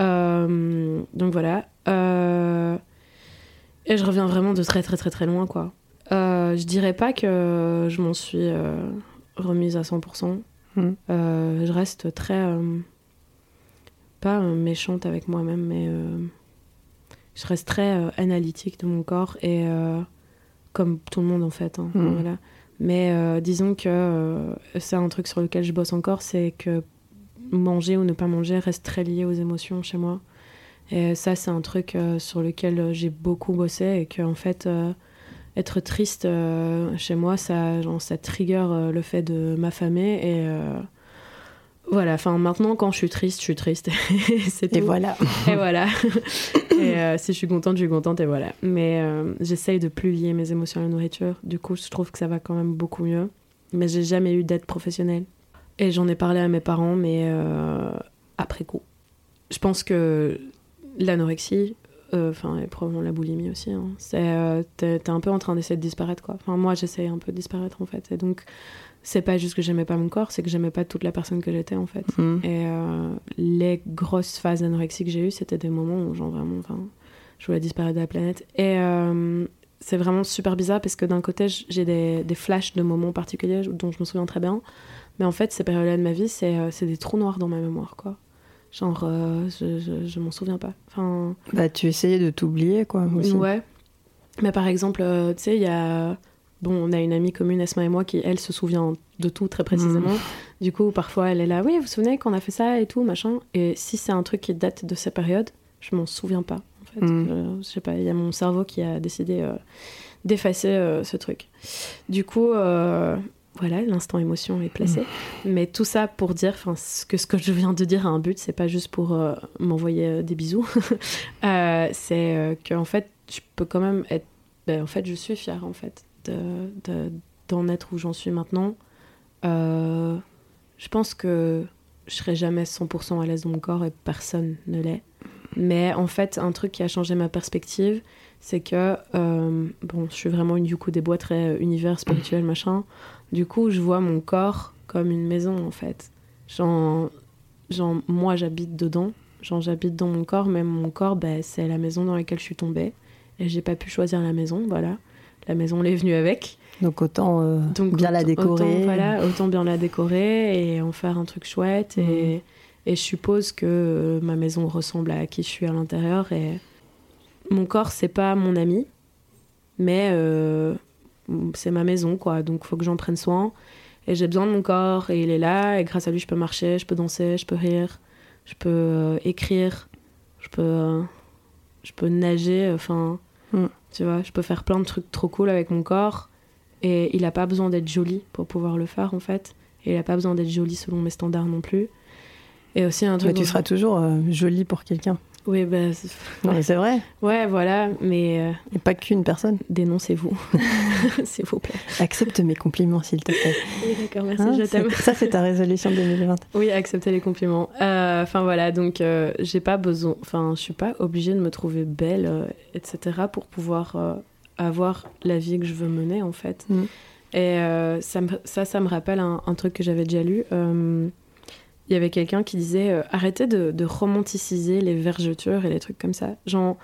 Speaker 2: Euh, donc voilà. Euh, et je reviens vraiment de très très très très loin, quoi. Euh, je dirais pas que je m'en suis remise à 100%. Hmm. je reste très. pas méchante avec moi-même, mais je reste très analytique de mon corps et comme tout le monde en fait. Hein, hmm. voilà. Mais disons que c'est un truc sur lequel je bosse encore, c'est que manger ou ne pas manger reste très lié aux émotions chez moi. Et ça, c'est un truc euh, sur lequel euh, j'ai beaucoup bossé et que, en fait, euh, être triste chez moi, ça, genre, ça trigger le fait de m'affamer. Et voilà, enfin, maintenant, quand je suis triste, je suis triste.
Speaker 1: et voilà.
Speaker 2: Et voilà. et si je suis contente, je suis contente, et voilà. Mais j'essaye de plus lier mes émotions à la nourriture. Du coup, je trouve que ça va quand même beaucoup mieux. Mais j'ai jamais eu d'aide professionnelle. Et j'en ai parlé à mes parents, mais euh, après coup. Je pense que l'anorexie, enfin, et probablement la boulimie aussi, hein, c'est t'es un peu en train d'essayer de disparaître, quoi. Enfin, moi, j'essaie un peu de disparaître, en fait. Et donc, c'est pas juste que j'aimais pas mon corps, c'est que j'aimais pas toute la personne que j'étais, en fait.
Speaker 1: Mm.
Speaker 2: Et les grosses phases d'anorexie que j'ai eues, c'était des moments où, genre, vraiment, enfin, je voulais disparaître de la planète. Et c'est vraiment super bizarre parce que d'un côté, j'ai des, des, flashs de moments particuliers dont je me souviens très bien. Mais en fait, ces périodes-là de ma vie, c'est euh, des trous noirs dans ma mémoire, quoi. Genre, euh, je, je, je m'en souviens pas. Enfin...
Speaker 1: Bah, tu essayais de t'oublier, quoi, aussi.
Speaker 2: Ouais. Mais par exemple, euh, tu sais, il y a... Bon, on a une amie commune, Esma et moi, qui, elle, se souvient de tout très précisément. Mmh. Du coup, parfois, elle est là, oui, vous vous souvenez qu'on a fait ça et tout, machin. Et si c'est un truc qui date de ces périodes, je m'en souviens pas. En fait.
Speaker 1: Mmh.
Speaker 2: je sais pas, il y a mon cerveau qui a décidé euh, d'effacer ce truc. Du coup, voilà, l'instant émotion est placé. Mmh. Mais tout ça pour dire que ce que je viens de dire a un but, c'est pas juste pour euh, m'envoyer des bisous. c'est qu'en fait, je peux quand même être. Ben, en fait, je suis fière en fait d'en de, de, être où j'en suis maintenant. je pense que je serai jamais 100% à l'aise dans mon corps et personne ne l'est. Mais en fait, un truc qui a changé ma perspective, c'est que, euh, bon, je suis vraiment une Yuko des bois très univers spirituel, machin. Du coup, je vois mon corps comme une maison, en fait. Genre, genre moi, j'habite dedans. Genre, j'habite dans mon corps, mais mon corps, bah, c'est la maison dans laquelle je suis tombée. Et j'ai pas pu choisir la maison, voilà. La maison l'est venue avec.
Speaker 1: Donc autant euh, Donc, bien la décorer.
Speaker 2: Autant, voilà, autant bien la décorer et en faire un truc chouette. Mmh. Et, et je suppose que euh, ma maison ressemble à qui je suis à l'intérieur. Et mon corps, c'est pas mon ami, mais euh, c'est ma maison, quoi. Donc, il faut que j'en prenne soin. Et j'ai besoin de mon corps, et il est là. Et grâce à lui, je peux marcher, je peux danser, je peux rire, je peux euh, écrire, je peux, euh, je peux nager. Enfin,
Speaker 1: mm.
Speaker 2: tu vois, je peux faire plein de trucs trop cool avec mon corps. Et il n'a pas besoin d'être joli pour pouvoir le faire, en fait. Et il n'a pas besoin d'être joli selon mes standards non plus. Et aussi un truc.
Speaker 1: Mais tu seras toujours euh, jolie pour quelqu'un.
Speaker 2: Oui, bah,
Speaker 1: ouais. c'est vrai.
Speaker 2: Ouais, voilà, mais. Euh...
Speaker 1: Et pas qu'une personne.
Speaker 2: Dénoncez-vous, s'il vous plaît.
Speaker 1: Accepte mes compliments, s'il te plaît.
Speaker 2: Oui, d'accord, merci, hein, je t'aime.
Speaker 1: Ça, c'est ta résolution 2020.
Speaker 2: Oui, accepter les compliments. Enfin, euh, voilà, donc, euh, j'ai pas besoin. Enfin, je suis pas obligée de me trouver belle, etc., pour pouvoir avoir la vie que je veux mener, en fait.
Speaker 1: Mm.
Speaker 2: Et ça, ça, ça, me rappelle un, un truc que j'avais déjà lu il y avait quelqu'un qui disait euh, arrêtez de, de, romanticiser les vergetures et les trucs comme ça. Genre,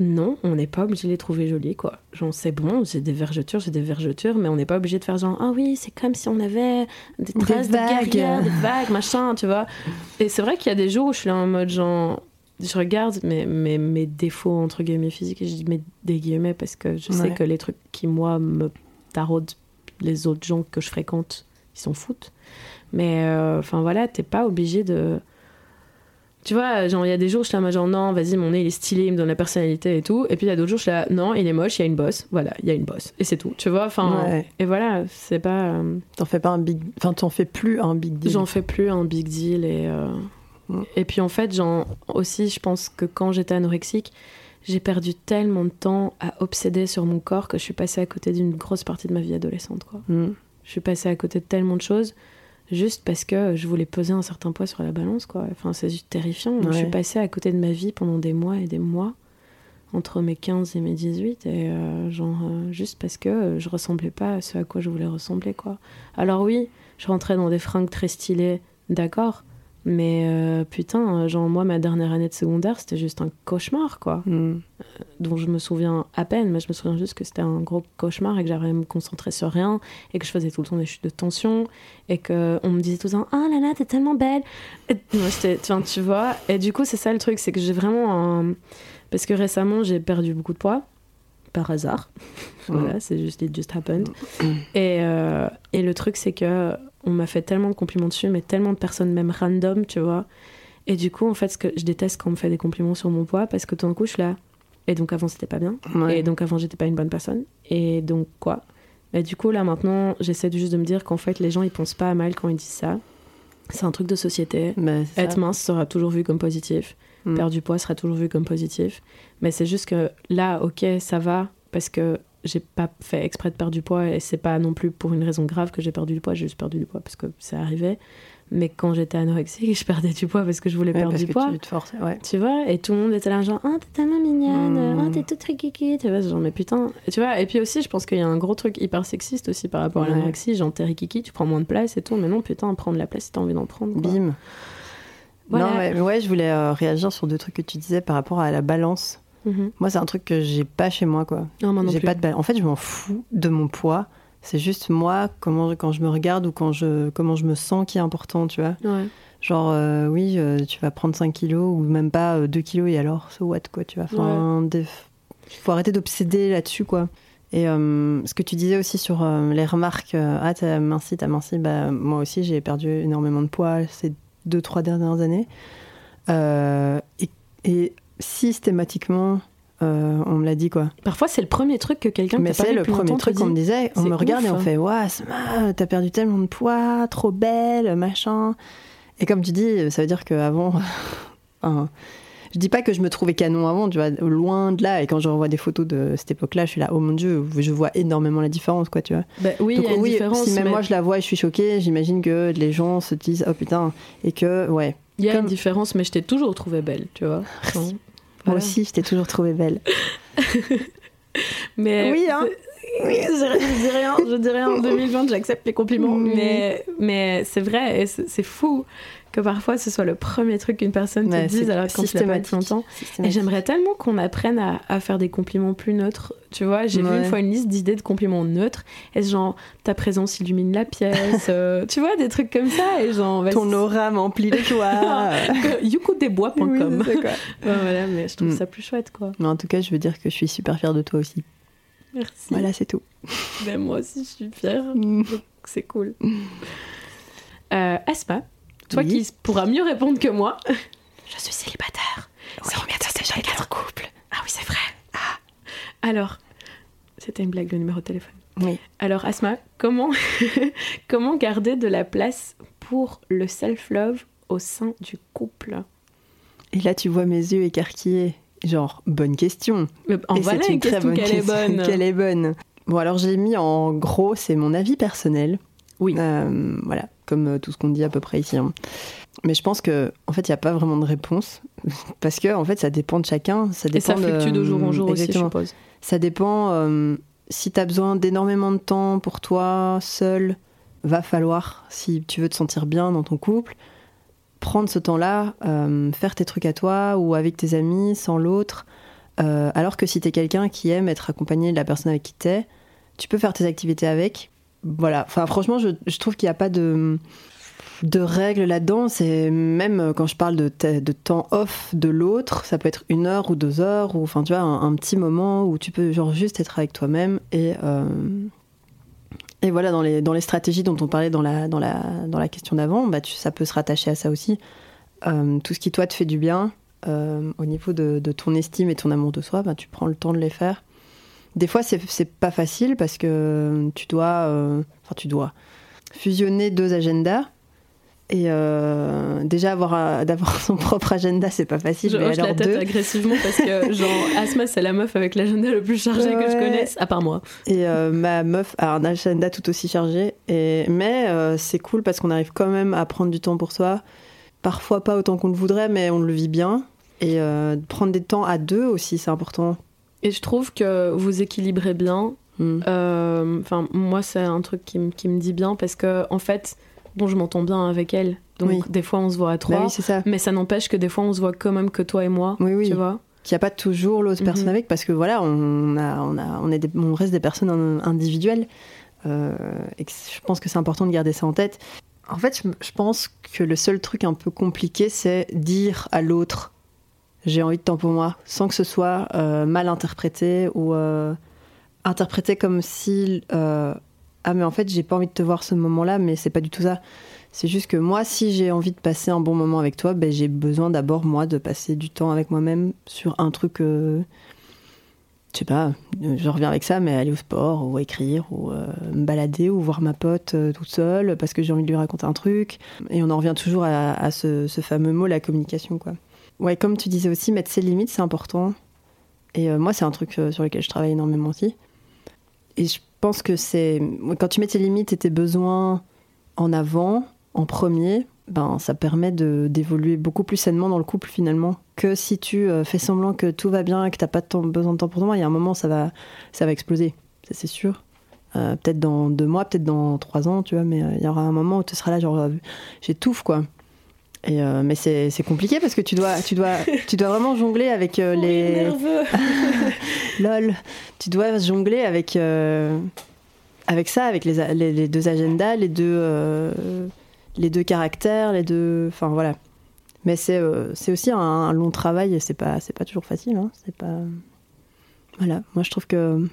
Speaker 2: non, on n'est pas obligé de les trouver jolies, quoi. Genre, c'est bon, j'ai des vergetures, j'ai des vergetures, mais on n'est pas obligé de faire genre, ah oui, c'est comme si on avait des traces
Speaker 1: des vagues.
Speaker 2: de guerrière, des vagues, machin, tu vois. Et c'est vrai qu'il y a des jours où je suis là en mode genre, je regarde mes, mes, mes défauts, entre guillemets, physiques, et je dis, mais des guillemets, parce que je
Speaker 1: Ouais.
Speaker 2: sais que les trucs qui, moi, me taraudent, les autres gens que je fréquente, ils s'en foutent. Mais enfin euh, voilà, t'es pas obligé de. Tu vois, genre il y a des jours je suis là, genre non, vas-y, mon nez il est stylé, il me donne la personnalité et tout. Et puis il y a d'autres jours je suis là, non, il est moche, il y a une bosse. Voilà, il y a une bosse. Et c'est tout. Tu vois, enfin.
Speaker 1: Ouais.
Speaker 2: Et voilà, c'est pas. euh,
Speaker 1: T'en fais pas un big. Enfin, t'en fais plus un big deal.
Speaker 2: J'en fais plus un big deal. Et, euh,
Speaker 1: Mm.
Speaker 2: et puis en fait, genre, aussi, je pense que quand j'étais anorexique, j'ai perdu tellement de temps à obséder sur mon corps que je suis passée à côté d'une grosse partie de ma vie adolescente. Quoi.
Speaker 1: Mm.
Speaker 2: Je suis passée à côté de tellement de choses juste parce que je voulais poser un certain poids sur la balance. Quoi. Enfin, c'est juste terrifiant.
Speaker 1: Ouais.
Speaker 2: Je suis passée à côté de ma vie pendant des mois et des mois, entre mes 15 et mes 18, et euh, genre, euh, juste parce que euh, je ressemblais pas à ce à quoi je voulais ressembler. Quoi. Alors oui, je rentrais dans des fringues très stylées, d'accord, mais euh, putain, genre moi, ma dernière année de secondaire, c'était juste un cauchemar, quoi.
Speaker 1: Mm.
Speaker 2: dont je me souviens à peine, mais je me souviens juste que c'était un gros cauchemar et que j'arrivais à me concentrer sur rien et que je faisais tout le temps des chutes de tension et que on me disait tout le temps ah là là t'es tellement belle et moi j'étais tu, vois. Et du coup c'est ça le truc c'est que j'ai vraiment un... parce que récemment j'ai perdu beaucoup de poids par hasard. Voilà c'est juste it just happened. Et, euh, et le truc c'est que on m'a fait tellement de compliments dessus mais tellement de personnes même random tu vois. Et du coup en fait ce que je déteste quand on me fait des compliments sur mon poids parce que tout d'un coup je suis là et donc avant c'était pas bien.
Speaker 1: Ouais.
Speaker 2: et donc avant j'étais pas une bonne personne. Et donc quoi? Et du coup là maintenant j'essaie juste de me dire qu'en fait les gens ils pensent pas à mal quand ils disent ça. C'est un truc de société.
Speaker 1: Bah, c'est
Speaker 2: être
Speaker 1: ça.
Speaker 2: mince sera toujours vu comme positif.
Speaker 1: Mm.
Speaker 2: perdre du poids sera toujours vu comme positif. Mais c'est juste que là ok ça va parce que j'ai pas fait exprès de perdre du poids et c'est pas non plus pour une raison grave que j'ai perdu du poids j'ai juste perdu du poids parce que c'est arrivé Mais quand j'étais anorexique, je perdais du poids parce que je voulais perdre du poids.
Speaker 1: Tu, ouais.
Speaker 2: tu vois, et tout le monde était là, genre, oh, t'es tellement mignonne, mmh. oh, t'es toute rikiki. Tu vois, genre, mais putain. tu vois, et puis aussi, je pense qu'il y a un gros truc hyper sexiste aussi par rapport à l'anorexie. Genre, t'es rikiki, tu prends moins de place et tout. Mais non, putain, prendre la place si t'as envie d'en prendre.
Speaker 1: Bim. Non, mais ouais, je voulais euh, réagir sur deux trucs que tu disais par rapport à la balance. Mmh. Moi, c'est un truc que j'ai pas chez moi, quoi.
Speaker 2: Non, moi non
Speaker 1: j'ai pas de En fait, je m'en fous de mon poids. C'est juste moi, comment, quand je me regarde ou quand je, comment je me sens qui est important, tu vois.
Speaker 2: Ouais.
Speaker 1: Genre, euh, oui, euh, tu vas prendre 5 kilos ou même pas 2 kilos et alors, so what, quoi, tu vois. Enfin, faut arrêter d'obséder là-dessus, quoi. Et ce que tu disais aussi sur les remarques, ah, t'as minci, t'as minci, bah, moi aussi, j'ai perdu énormément de poids ces deux, trois dernières années. et, et systématiquement, euh, on me l'a dit quoi.
Speaker 2: Parfois c'est le premier truc que quelqu'un
Speaker 1: Mais c'est le premier truc qu'on me disait. On me regarde et on hein. fait Waouh, t'as perdu tellement de poids, trop belle, machin. Et comme tu dis, ça veut dire qu'avant. je dis pas que je me trouvais canon avant, tu vois, loin de là. Et quand je revois des photos de cette époque-là, je suis là, oh mon dieu, je vois énormément la différence, quoi, tu vois.
Speaker 2: Bah oui, il y a une différence.
Speaker 1: Si même moi je la vois et je suis choquée, j'imagine que les gens se disent, oh putain, et que, ouais.
Speaker 2: Il y a une différence, mais je t'ai toujours trouvée belle, tu vois.
Speaker 1: Moi aussi, je t'ai toujours trouvée belle.
Speaker 2: mais
Speaker 1: oui, hein.
Speaker 2: Oui, je, dis rien, je dis rien. En 2020, j'accepte les compliments, mais, mais c'est vrai c'est fou que parfois ce soit le premier truc qu'une personne te dise alors quand tu pas longtemps. Et j'aimerais tellement qu'on apprenne à, faire des compliments plus neutres. Tu vois, j'ai vu une fois une liste d'idées de compliments neutres. Et genre, ta présence illumine la pièce. Euh, tu vois, des trucs comme ça. Et genre,
Speaker 1: ton aura m'emplit le toit.
Speaker 2: youkudesbois.com. Oui, voilà, mais je trouve mm. ça plus chouette, quoi.
Speaker 1: Mais en tout cas, je veux dire que je suis super fière de toi aussi.
Speaker 2: Merci.
Speaker 1: Voilà, c'est tout.
Speaker 2: Ben, moi aussi, je suis fière. Mm. C'est cool. Euh, Aspa, toi qui pourras mieux répondre que moi.
Speaker 3: Je suis célibataire. Oui, c'est combien de déjà quatre couple
Speaker 2: Ah oui, c'est vrai. Ah. Alors, c'était une blague de numéro de téléphone.
Speaker 1: Oui.
Speaker 2: Alors, Asma, comment, comment garder de la place pour le self-love au sein du couple?
Speaker 1: Et là, tu vois mes yeux écarquillés. Genre, bonne question.
Speaker 2: en voilà une, très bonne question. Est bonne.
Speaker 1: Qu'elle est bonne. Bon, alors j'ai mis en gros, c'est mon avis personnel.
Speaker 2: Oui.
Speaker 1: Euh, voilà comme euh, tout ce qu'on dit à peu près ici. Hein. Mais je pense que en fait, il n'y a pas vraiment de réponse parce que en fait, ça dépend de chacun. Ça dépend
Speaker 2: Et ça fluctue de, jour en jour aussi, je suppose.
Speaker 1: Ça dépend. Euh, si tu as besoin d'énormément de temps pour toi, seul, va falloir, si tu veux te sentir bien dans ton couple, prendre ce temps-là, euh, faire tes trucs à toi ou avec tes amis, sans l'autre. alors que si tu es quelqu'un qui aime être accompagné de la personne avec qui tu es, tu peux faire tes activités avec, voilà. Enfin, franchement, je, trouve qu'il n'y a pas de, de règles là-dedans. C'est même euh, quand je parle de, de temps off de l'autre, ça peut être une heure ou deux heures, ou enfin, tu vois, un, petit moment où tu peux genre juste être avec toi-même et. Euh, et voilà, dans les, dans les stratégies dont on parlait dans la, question d'avant, bah, ça peut se rattacher à ça aussi. Euh, tout ce qui, toi, te fait du bien, au niveau de, de, ton estime et ton amour de soi, bah, tu prends le temps de les faire. Des fois, c'est pas facile parce que tu dois, euh, enfin, tu dois fusionner deux agendas. Et euh, déjà avoir d'avoir son propre agenda, c'est pas facile.
Speaker 2: Je hoche la tête agressivement parce que genre Asma c'est la meuf avec l'agenda le plus chargé que je connaisse, à part moi.
Speaker 1: Et euh, ma meuf a un agenda tout aussi chargé. Et mais c'est cool parce qu'on arrive quand même à prendre du temps pour soi. Parfois pas autant qu'on le voudrait, mais on le vit bien. Et prendre des temps à deux aussi, c'est important.
Speaker 2: Et je trouve que vous équilibrez bien. Hmm. Euh, enfin, moi, c'est un truc qui, me dit bien parce que, en fait, bon, je m'entends bien avec elle. Donc, des fois, on se voit à trois.
Speaker 1: Bah ça.
Speaker 2: Mais ça n'empêche que des fois, on se voit quand même que toi et moi.
Speaker 1: Oui, oui.
Speaker 2: Tu vois
Speaker 1: qu'il n'y a pas toujours l'autre mhm. personne avec parce que voilà, on, a, on, a, on, est on reste des personnes individuelles. Euh, et je pense que c'est important de garder ça en tête. En fait, je pense que le seul truc un peu compliqué, c'est dire à l'autre j'ai envie de temps pour moi, sans que ce soit euh, mal interprété ou euh, interprété comme si euh, ah mais en fait j'ai pas envie de te voir ce moment-là, mais c'est pas du tout ça. C'est juste que moi, si j'ai envie de passer un bon moment avec toi, ben, j'ai besoin d'abord moi de passer du temps avec moi-même sur un truc. je sais pas, je reviens avec ça, mais aller au sport ou écrire ou me balader ou voir ma pote toute seule parce que j'ai envie de lui raconter un truc. Et on en revient toujours à, ce, ce fameux mot, la communication, quoi. Ouais, comme tu disais aussi, mettre ses limites, c'est important. Et euh, moi, c'est un truc euh, sur lequel je travaille énormément aussi. Et je pense que c'est. Quand tu mets tes limites et tes besoins en avant, en premier, ben, ça permet d'évoluer beaucoup plus sainement dans le couple finalement que si tu euh, fais semblant que tout va bien, que t'as pas besoin de temps pour toi. Il y a un moment, ça va, ça va exploser, ça c'est sûr. Peut-être dans deux mois, peut-être dans trois ans, tu vois, mais il y aura un moment où tu seras là, genre, j'étouffe quoi. Et mais c'est compliqué parce que tu dois, tu dois, tu dois vraiment jongler avec les.
Speaker 2: nerveux.
Speaker 1: Lol. Tu dois jongler avec avec ça, avec les, les, deux agendas, les deux, euh, les deux caractères, les deux. Enfin voilà. Mais c'est euh, aussi un, long travail et c'est pas, pas toujours facile. Hein. C'est pas. Voilà. Moi je trouve que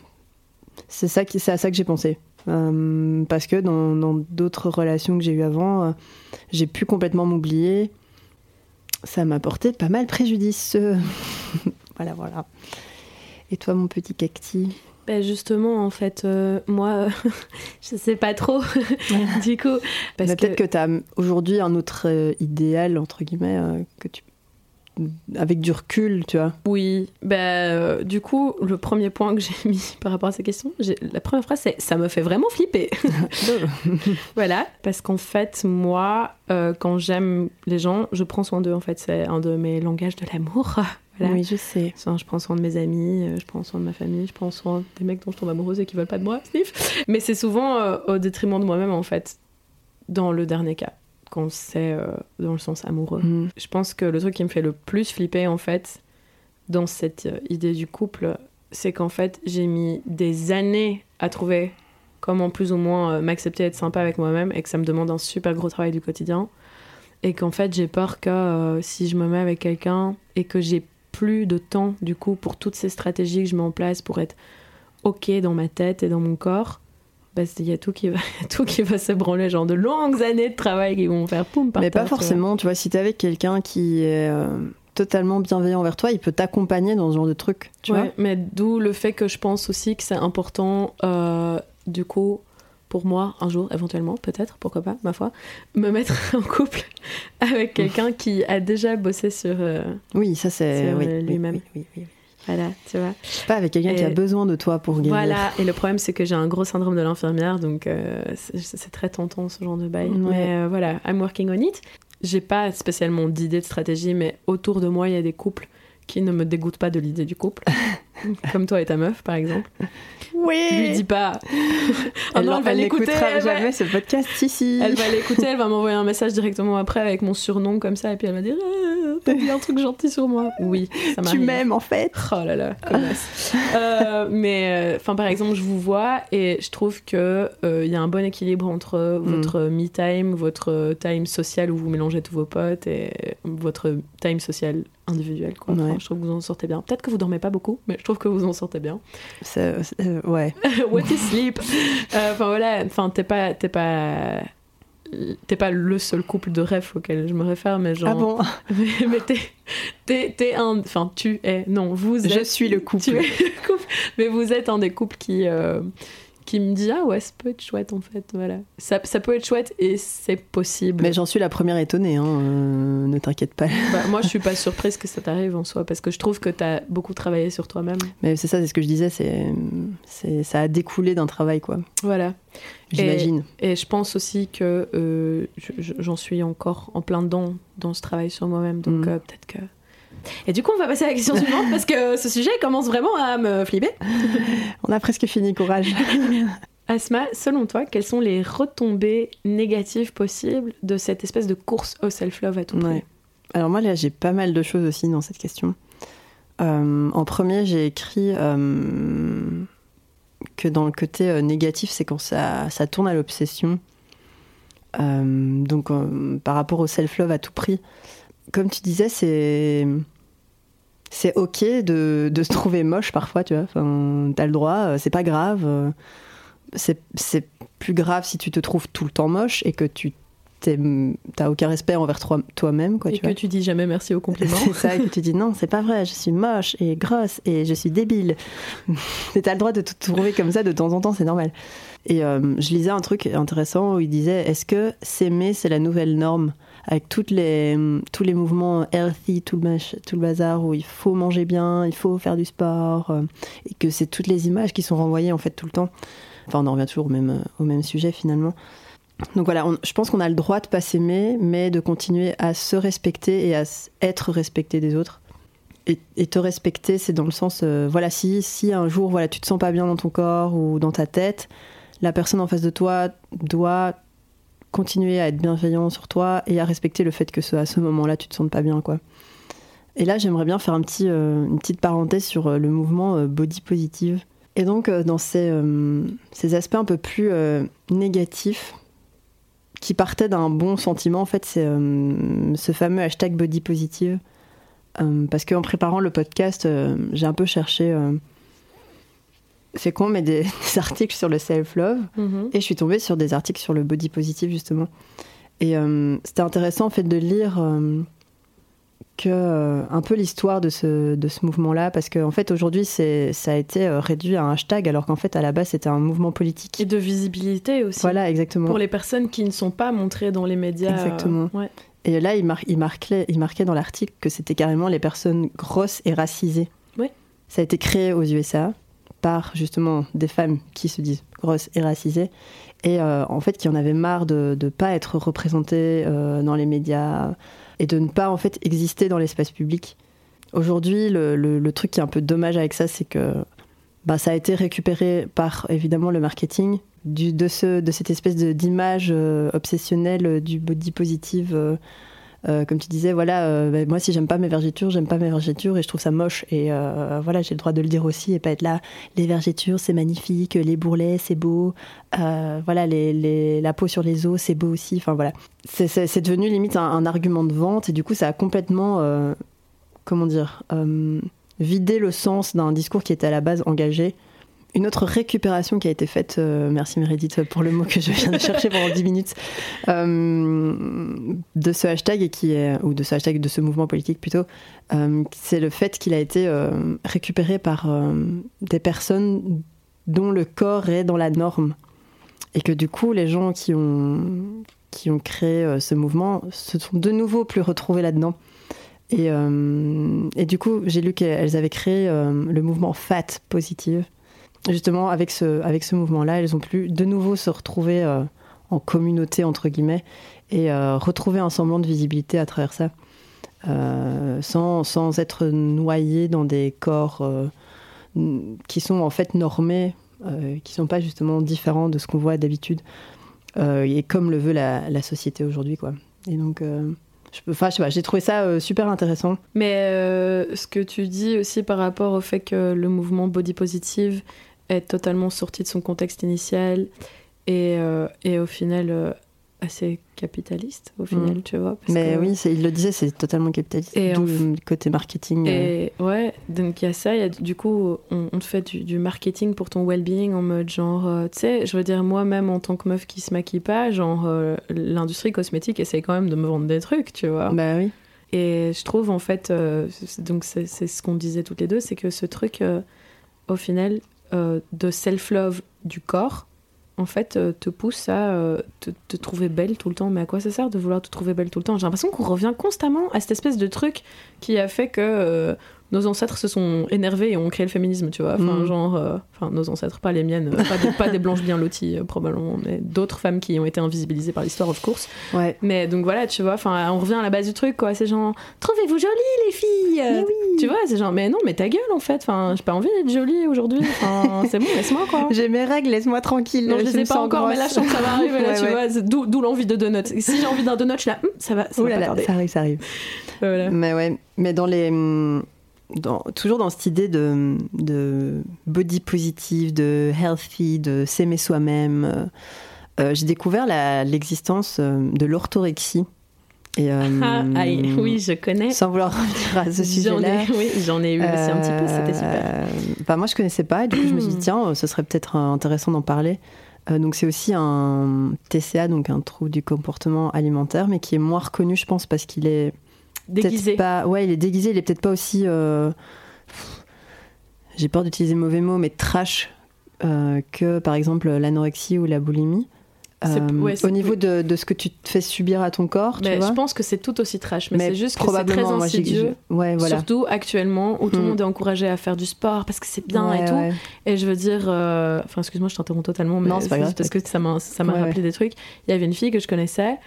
Speaker 1: c'est ça qui, à ça que j'ai pensé. Euh, parce que dans d'autres relations que j'ai eues avant, j'ai pu complètement m'oublier. Ça m'a porté pas mal préjudice. voilà, voilà. Et toi, mon petit cacti
Speaker 2: ben justement, en fait, euh, moi, je sais pas trop, du coup.
Speaker 1: Peut-être que, tu as aujourd'hui un autre euh, idéal, entre guillemets, euh, que tu avec du recul, tu vois.
Speaker 2: Oui, ben du coup, le premier point que j'ai mis par rapport à ces questions, la première phrase c'est ça me fait vraiment flipper. voilà, parce qu'en fait, moi, quand j'aime les gens, je prends soin d'eux. En fait, c'est un de mes langages de l'amour.
Speaker 1: Oui, je sais.
Speaker 2: je prends soin de mes amis, euh, je prends soin de ma famille, je prends soin des mecs dont je tombe amoureuse et qui veulent pas de moi, sniff. Mais c'est souvent euh, au détriment de moi-même, en fait, dans le dernier cas, quand c'est euh, dans le sens amoureux. Mm. Je pense que le truc qui me fait le plus flipper, en fait, dans cette idée du couple, c'est qu'en fait, j'ai mis des années à trouver comment plus ou moins m'accepter, être sympa avec moi-même et que ça me demande un super gros travail du quotidien. Et qu'en fait, j'ai peur que si je me mets avec quelqu'un et que j'ai plus de temps du coup pour toutes ces stratégies que je mets en place pour être ok dans ma tête et dans mon corps, bah, il y a tout qui va tout qui va s'ébranler, genre de longues années de travail qui vont faire poum par
Speaker 1: Mais pas forcément, tu vois, si t'es avec quelqu'un qui est euh, totalement bienveillant envers toi, il peut t'accompagner dans ce genre de truc, tu vois.
Speaker 2: Mais d'où le fait que je pense aussi que c'est important, euh, du coup, pour moi, un jour, éventuellement, peut-être, pourquoi pas, ma foi, me mettre en couple avec quelqu'un qui a déjà bossé sur, euh,
Speaker 1: oui, ça c'est
Speaker 2: oui, lui-même. Oui, oui, voilà, tu vois.
Speaker 1: Pas avec quelqu'un qui a besoin de toi pour gagner.
Speaker 2: Voilà, et le problème c'est que j'ai un gros syndrome de l'infirmière, donc euh, c'est très tentant ce genre de bail. Mais euh, voilà, I'm working on it. J'ai pas spécialement d'idée de stratégie, mais autour de moi, il y a des couples qui ne me dégoûtent pas de l'idée du couple. Comme toi et ta meuf, par exemple.
Speaker 1: Oui.
Speaker 2: Lui dis pas.
Speaker 1: elle, oh va l'écouter. jamais ce podcast. Si,
Speaker 2: Elle va l'écouter, elle va m'envoyer un message directement après avec mon surnom comme ça, et puis elle va dire ah, T'as dit un truc gentil sur moi. Oui,
Speaker 1: ça Tu m'aimes en fait.
Speaker 2: Oh là là, euh, mais, euh, enfin, par exemple, je vous vois et je trouve qu'il il y a un bon équilibre entre mm. votre me time, votre time social où vous mélangez tous vos potes et votre time social individuel. Quoi. je trouve que vous en sortez bien. Peut-être que vous dormez pas beaucoup, mais je trouve que vous en sortez bien.
Speaker 1: Euh, ouais.
Speaker 2: What is sleep euh, Enfin voilà, enfin t'es pas, t'es pas, t'es pas le seul couple de rêve auquel je me réfère, mais genre.
Speaker 1: Ah bon
Speaker 2: Mais, t'es, t'es, un, enfin tu es, non, vous êtes.
Speaker 1: Je suis le couple. Tu es le couple,
Speaker 2: mais vous êtes un des couples qui. Euh, qui me dit ah ouais ça peut être chouette en fait voilà. Ça, ça peut être chouette et c'est possible.
Speaker 1: Mais j'en suis la première étonnée hein, euh, ne t'inquiète pas.
Speaker 2: Bah, moi je suis pas surprise que ça t'arrive en soi parce que je trouve que tu as beaucoup travaillé sur toi-même.
Speaker 1: Mais c'est ça c'est ce que je disais c'est c'est ça a découlé d'un travail quoi.
Speaker 2: Voilà.
Speaker 1: J'imagine.
Speaker 2: Et, je pense aussi que euh, j'en suis encore en plein dedans dans ce travail sur moi-même. Donc mm. euh, peut-être que et du coup, on va passer à la question suivante parce que ce sujet commence vraiment à me flipper.
Speaker 1: on a presque fini, courage.
Speaker 2: Asma, selon toi, quelles sont les retombées négatives possibles de cette espèce de course au self-love à tout prix
Speaker 1: Alors moi, là, j'ai pas mal de choses aussi dans cette question. Euh, en premier, j'ai écrit euh, que dans le côté euh, négatif, c'est quand ça, ça, tourne à l'obsession. donc, par rapport au self-love à tout prix, comme tu disais, c'est c'est ok de, de, se trouver moche parfois, tu vois. Enfin, t'as le droit, euh, c'est pas grave. Euh, c'est plus grave si tu te trouves tout le temps moche et que tu t'as aucun respect envers toi-même. Quoi,
Speaker 2: et que tu dis jamais merci au compliment.
Speaker 1: c'est ça, que tu dis non, c'est pas vrai, je suis moche et grosse et je suis débile. Mais t'as le droit de te trouver comme ça de temps en temps, c'est normal. Et euh, je lisais un truc intéressant où il disait est-ce que s'aimer, c'est la nouvelle norme? Avec toutes les, tous les mouvements healthy, tout le, tout le bazar où il faut manger bien, il faut faire du sport, euh, et que c'est toutes les images qui sont renvoyées en fait tout le temps. Enfin, on en revient toujours au même, au même sujet finalement. Donc voilà, je pense qu'on a le droit de pas s'aimer, mais de continuer à se respecter et à être respecté des autres. Et, te respecter, c'est dans le sens, euh, voilà, si, si un jour, voilà, tu te sens pas bien dans ton corps ou dans ta tête, la personne en face de toi doit continuer à être bienveillant sur toi et à respecter le fait que à ce moment-là, tu te sens pas bien, quoi. Et là, j'aimerais bien faire un petit, euh, une petite parenthèse sur euh, le mouvement body positive. Et donc, dans ces, ces, aspects un peu plus négatifs, qui partaient d'un bon sentiment, en fait, c'est ce fameux hashtag body positive euh, parce qu'en préparant le podcast, euh, j'ai un peu cherché. Euh, c'est con, mais des, articles sur le self-love. Mhm. Et je suis tombée sur des articles sur le body positive, justement. Et c'était intéressant, en fait, de lire que, un peu l'histoire de ce, de ce mouvement-là. Parce qu'en en fait, aujourd'hui, ça a été réduit à un hashtag, alors qu'en fait, à la base, c'était un mouvement politique.
Speaker 2: Et de visibilité aussi.
Speaker 1: Voilà, exactement.
Speaker 2: Pour les personnes qui ne sont pas montrées dans les médias.
Speaker 1: Exactement. Et là, il, il, marquait, il marquait dans l'article que c'était carrément les personnes grosses et racisées.
Speaker 2: Oui.
Speaker 1: Ça a été créé aux USA par justement des femmes qui se disent grosses et racisées et euh, en fait qui en avaient marre de ne pas être représentées euh, dans les médias et de ne pas en fait exister dans l'espace public. Aujourd'hui, le, le, truc qui est un peu dommage avec ça, c'est que bah, ça a été récupéré par évidemment le marketing, du, de, ce, de cette espèce d'image euh, obsessionnelle du body positive. Euh, comme tu disais, voilà, bah, moi si j'aime pas mes vergetures, j'aime pas mes vergetures et je trouve ça moche. Et voilà, j'ai le droit de le dire aussi et pas être là. Les vergetures, c'est magnifique, les bourrelets, c'est beau. voilà, les, la peau sur les os, c'est beau aussi. Enfin voilà, c'est devenu limite un, un, argument de vente et du coup, ça a complètement, comment dire, vidé le sens d'un discours qui était à la base engagé une autre récupération qui a été faite, euh, merci Meredith pour le mot que je viens de chercher pendant 10 minutes, euh, de ce hashtag, qui est, ou de ce hashtag, de ce mouvement politique plutôt, euh, c'est le fait qu'il a été récupéré par des personnes dont le corps est dans la norme. Et que du coup, les gens qui ont, qui ont créé ce mouvement se sont de nouveau plus retrouvés là-dedans. Et, et, du coup, j'ai lu qu'elles avaient créé le mouvement FAT positive justement, avec ce, avec ce mouvement-là, elles ont pu de nouveau se retrouver euh, en communauté, entre guillemets, et euh, retrouver un semblant de visibilité à travers ça, euh, sans, sans, être noyées dans des corps qui sont en fait normés, qui sont pas justement différents de ce qu'on voit d'habitude, et comme le veut la, société aujourd'hui, quoi. Et donc... Enfin, je sais pas, j'ai trouvé ça super intéressant.
Speaker 2: Mais ce que tu dis aussi par rapport au fait que le mouvement body positive est totalement sorti de son contexte initial et, euh, et au final euh, assez capitaliste au final mm. tu vois
Speaker 1: mais oui il le disait c'est totalement capitaliste et d'où le côté marketing
Speaker 2: et euh. ouais donc il y a ça y a, du coup on, te fait du, marketing pour ton well-being en mode genre tu sais je veux dire moi-même en tant que meuf qui se maquille pas genre l'industrie cosmétique essaie quand même de me vendre des trucs tu vois
Speaker 1: bah oui
Speaker 2: et je trouve en fait donc c'est ce qu'on disait toutes les deux c'est que ce truc au final euh, de self-love du corps, en fait, euh, te pousse à euh, te, trouver belle tout le temps. Mais à quoi ça sert de vouloir te trouver belle tout le temps? J'ai l'impression qu'on revient constamment à cette espèce de truc qui a fait que nos ancêtres se sont énervés et ont créé le féminisme, tu vois. Enfin, mm. genre, euh, enfin, nos ancêtres, pas les miennes, pas, des, blanches bien loties, euh, probablement, mais d'autres femmes qui ont été invisibilisées par l'histoire, of course.
Speaker 1: Ouais.
Speaker 2: Mais donc voilà, tu vois, enfin, on revient à la base du truc, quoi. C'est genre, trouvez-vous jolies, les filles
Speaker 1: oui.
Speaker 2: Tu vois, c'est genre, mais non, mais ta gueule, en fait. Enfin, j'ai pas envie d'être jolie aujourd'hui. Enfin, c'est bon, laisse-moi, quoi.
Speaker 1: J'ai mes règles, laisse-moi tranquille.
Speaker 2: Non, je, les ai pas encore, mais là, je sens que ça va arriver, là, tu vois. D'où l'envie de donuts. Si j'ai envie d'un donut, je suis là, hum, ça va, ça, va
Speaker 1: là, ça arrive, ça arrive.
Speaker 2: Voilà.
Speaker 1: Mais ouais, mais dans les toujours dans cette idée de, de, body positive, de healthy, de s'aimer soi-même, euh, euh, j'ai découvert l'existence euh, de l'orthorexie.
Speaker 2: Et, ah, oui, je connais.
Speaker 1: Sans vouloir revenir à ce sujet-là.
Speaker 2: Oui, j'en ai eu aussi un petit peu, c'était super.
Speaker 1: Bah, moi, je connaissais pas, et du coup, je me suis dit, tiens, ce serait peut-être intéressant d'en parler. donc, c'est aussi un TCA, donc un trouble du comportement alimentaire, mais qui est moins reconnu, je pense, parce qu'il est
Speaker 2: déguisé.
Speaker 1: Pas, ouais, il est déguisé, il est peut-être pas aussi. Euh, j'ai peur d'utiliser mauvais mots, mais trash euh, que par exemple l'anorexie ou la boulimie. euh, au niveau de, de, ce que tu te fais subir à ton corps.
Speaker 2: Mais
Speaker 1: tu
Speaker 2: je pense que c'est tout aussi trash, mais, c'est juste que c'est très insidieux. Ouais, voilà. Surtout actuellement où tout le mm. monde est encouragé à faire du sport parce que c'est bien et tout. Et je veux dire, euh, enfin excuse-moi, je t'interromps totalement, mais c'est parce que ça m'a ça m'a rappelé des trucs. Il y avait une fille que je connaissais.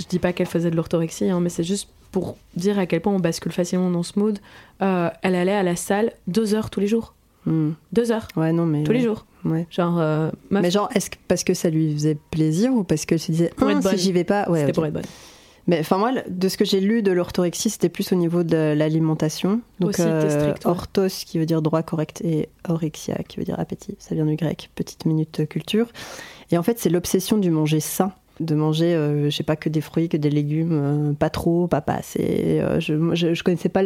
Speaker 2: Je dis pas qu'elle faisait de l'orthorexie, hein, mais c'est juste pour dire à quel point on bascule facilement dans ce mood. Euh, elle allait à la salle deux heures tous les jours. Mm. Deux heures.
Speaker 1: Ouais, non, mais.
Speaker 2: Tous les jours.
Speaker 1: Genre, euh, Mais genre, est-ce que parce que ça lui faisait plaisir ou parce que se disait pour être si j'y vais pas?
Speaker 2: Ouais, C'était pour être bonne.
Speaker 1: Mais enfin moi, de ce que j'ai lu de l'orthorexie, c'était plus au niveau de l'alimentation. Donc Aussi, euh, orthos qui veut dire droit correct et orexia qui veut dire appétit. Ça vient du grec. Petite minute culture. Et en fait, c'est l'obsession du manger sain de manger, euh, je sais pas, que des fruits, que des légumes, euh, pas trop, pas pas assez. je, je, je, connaissais pas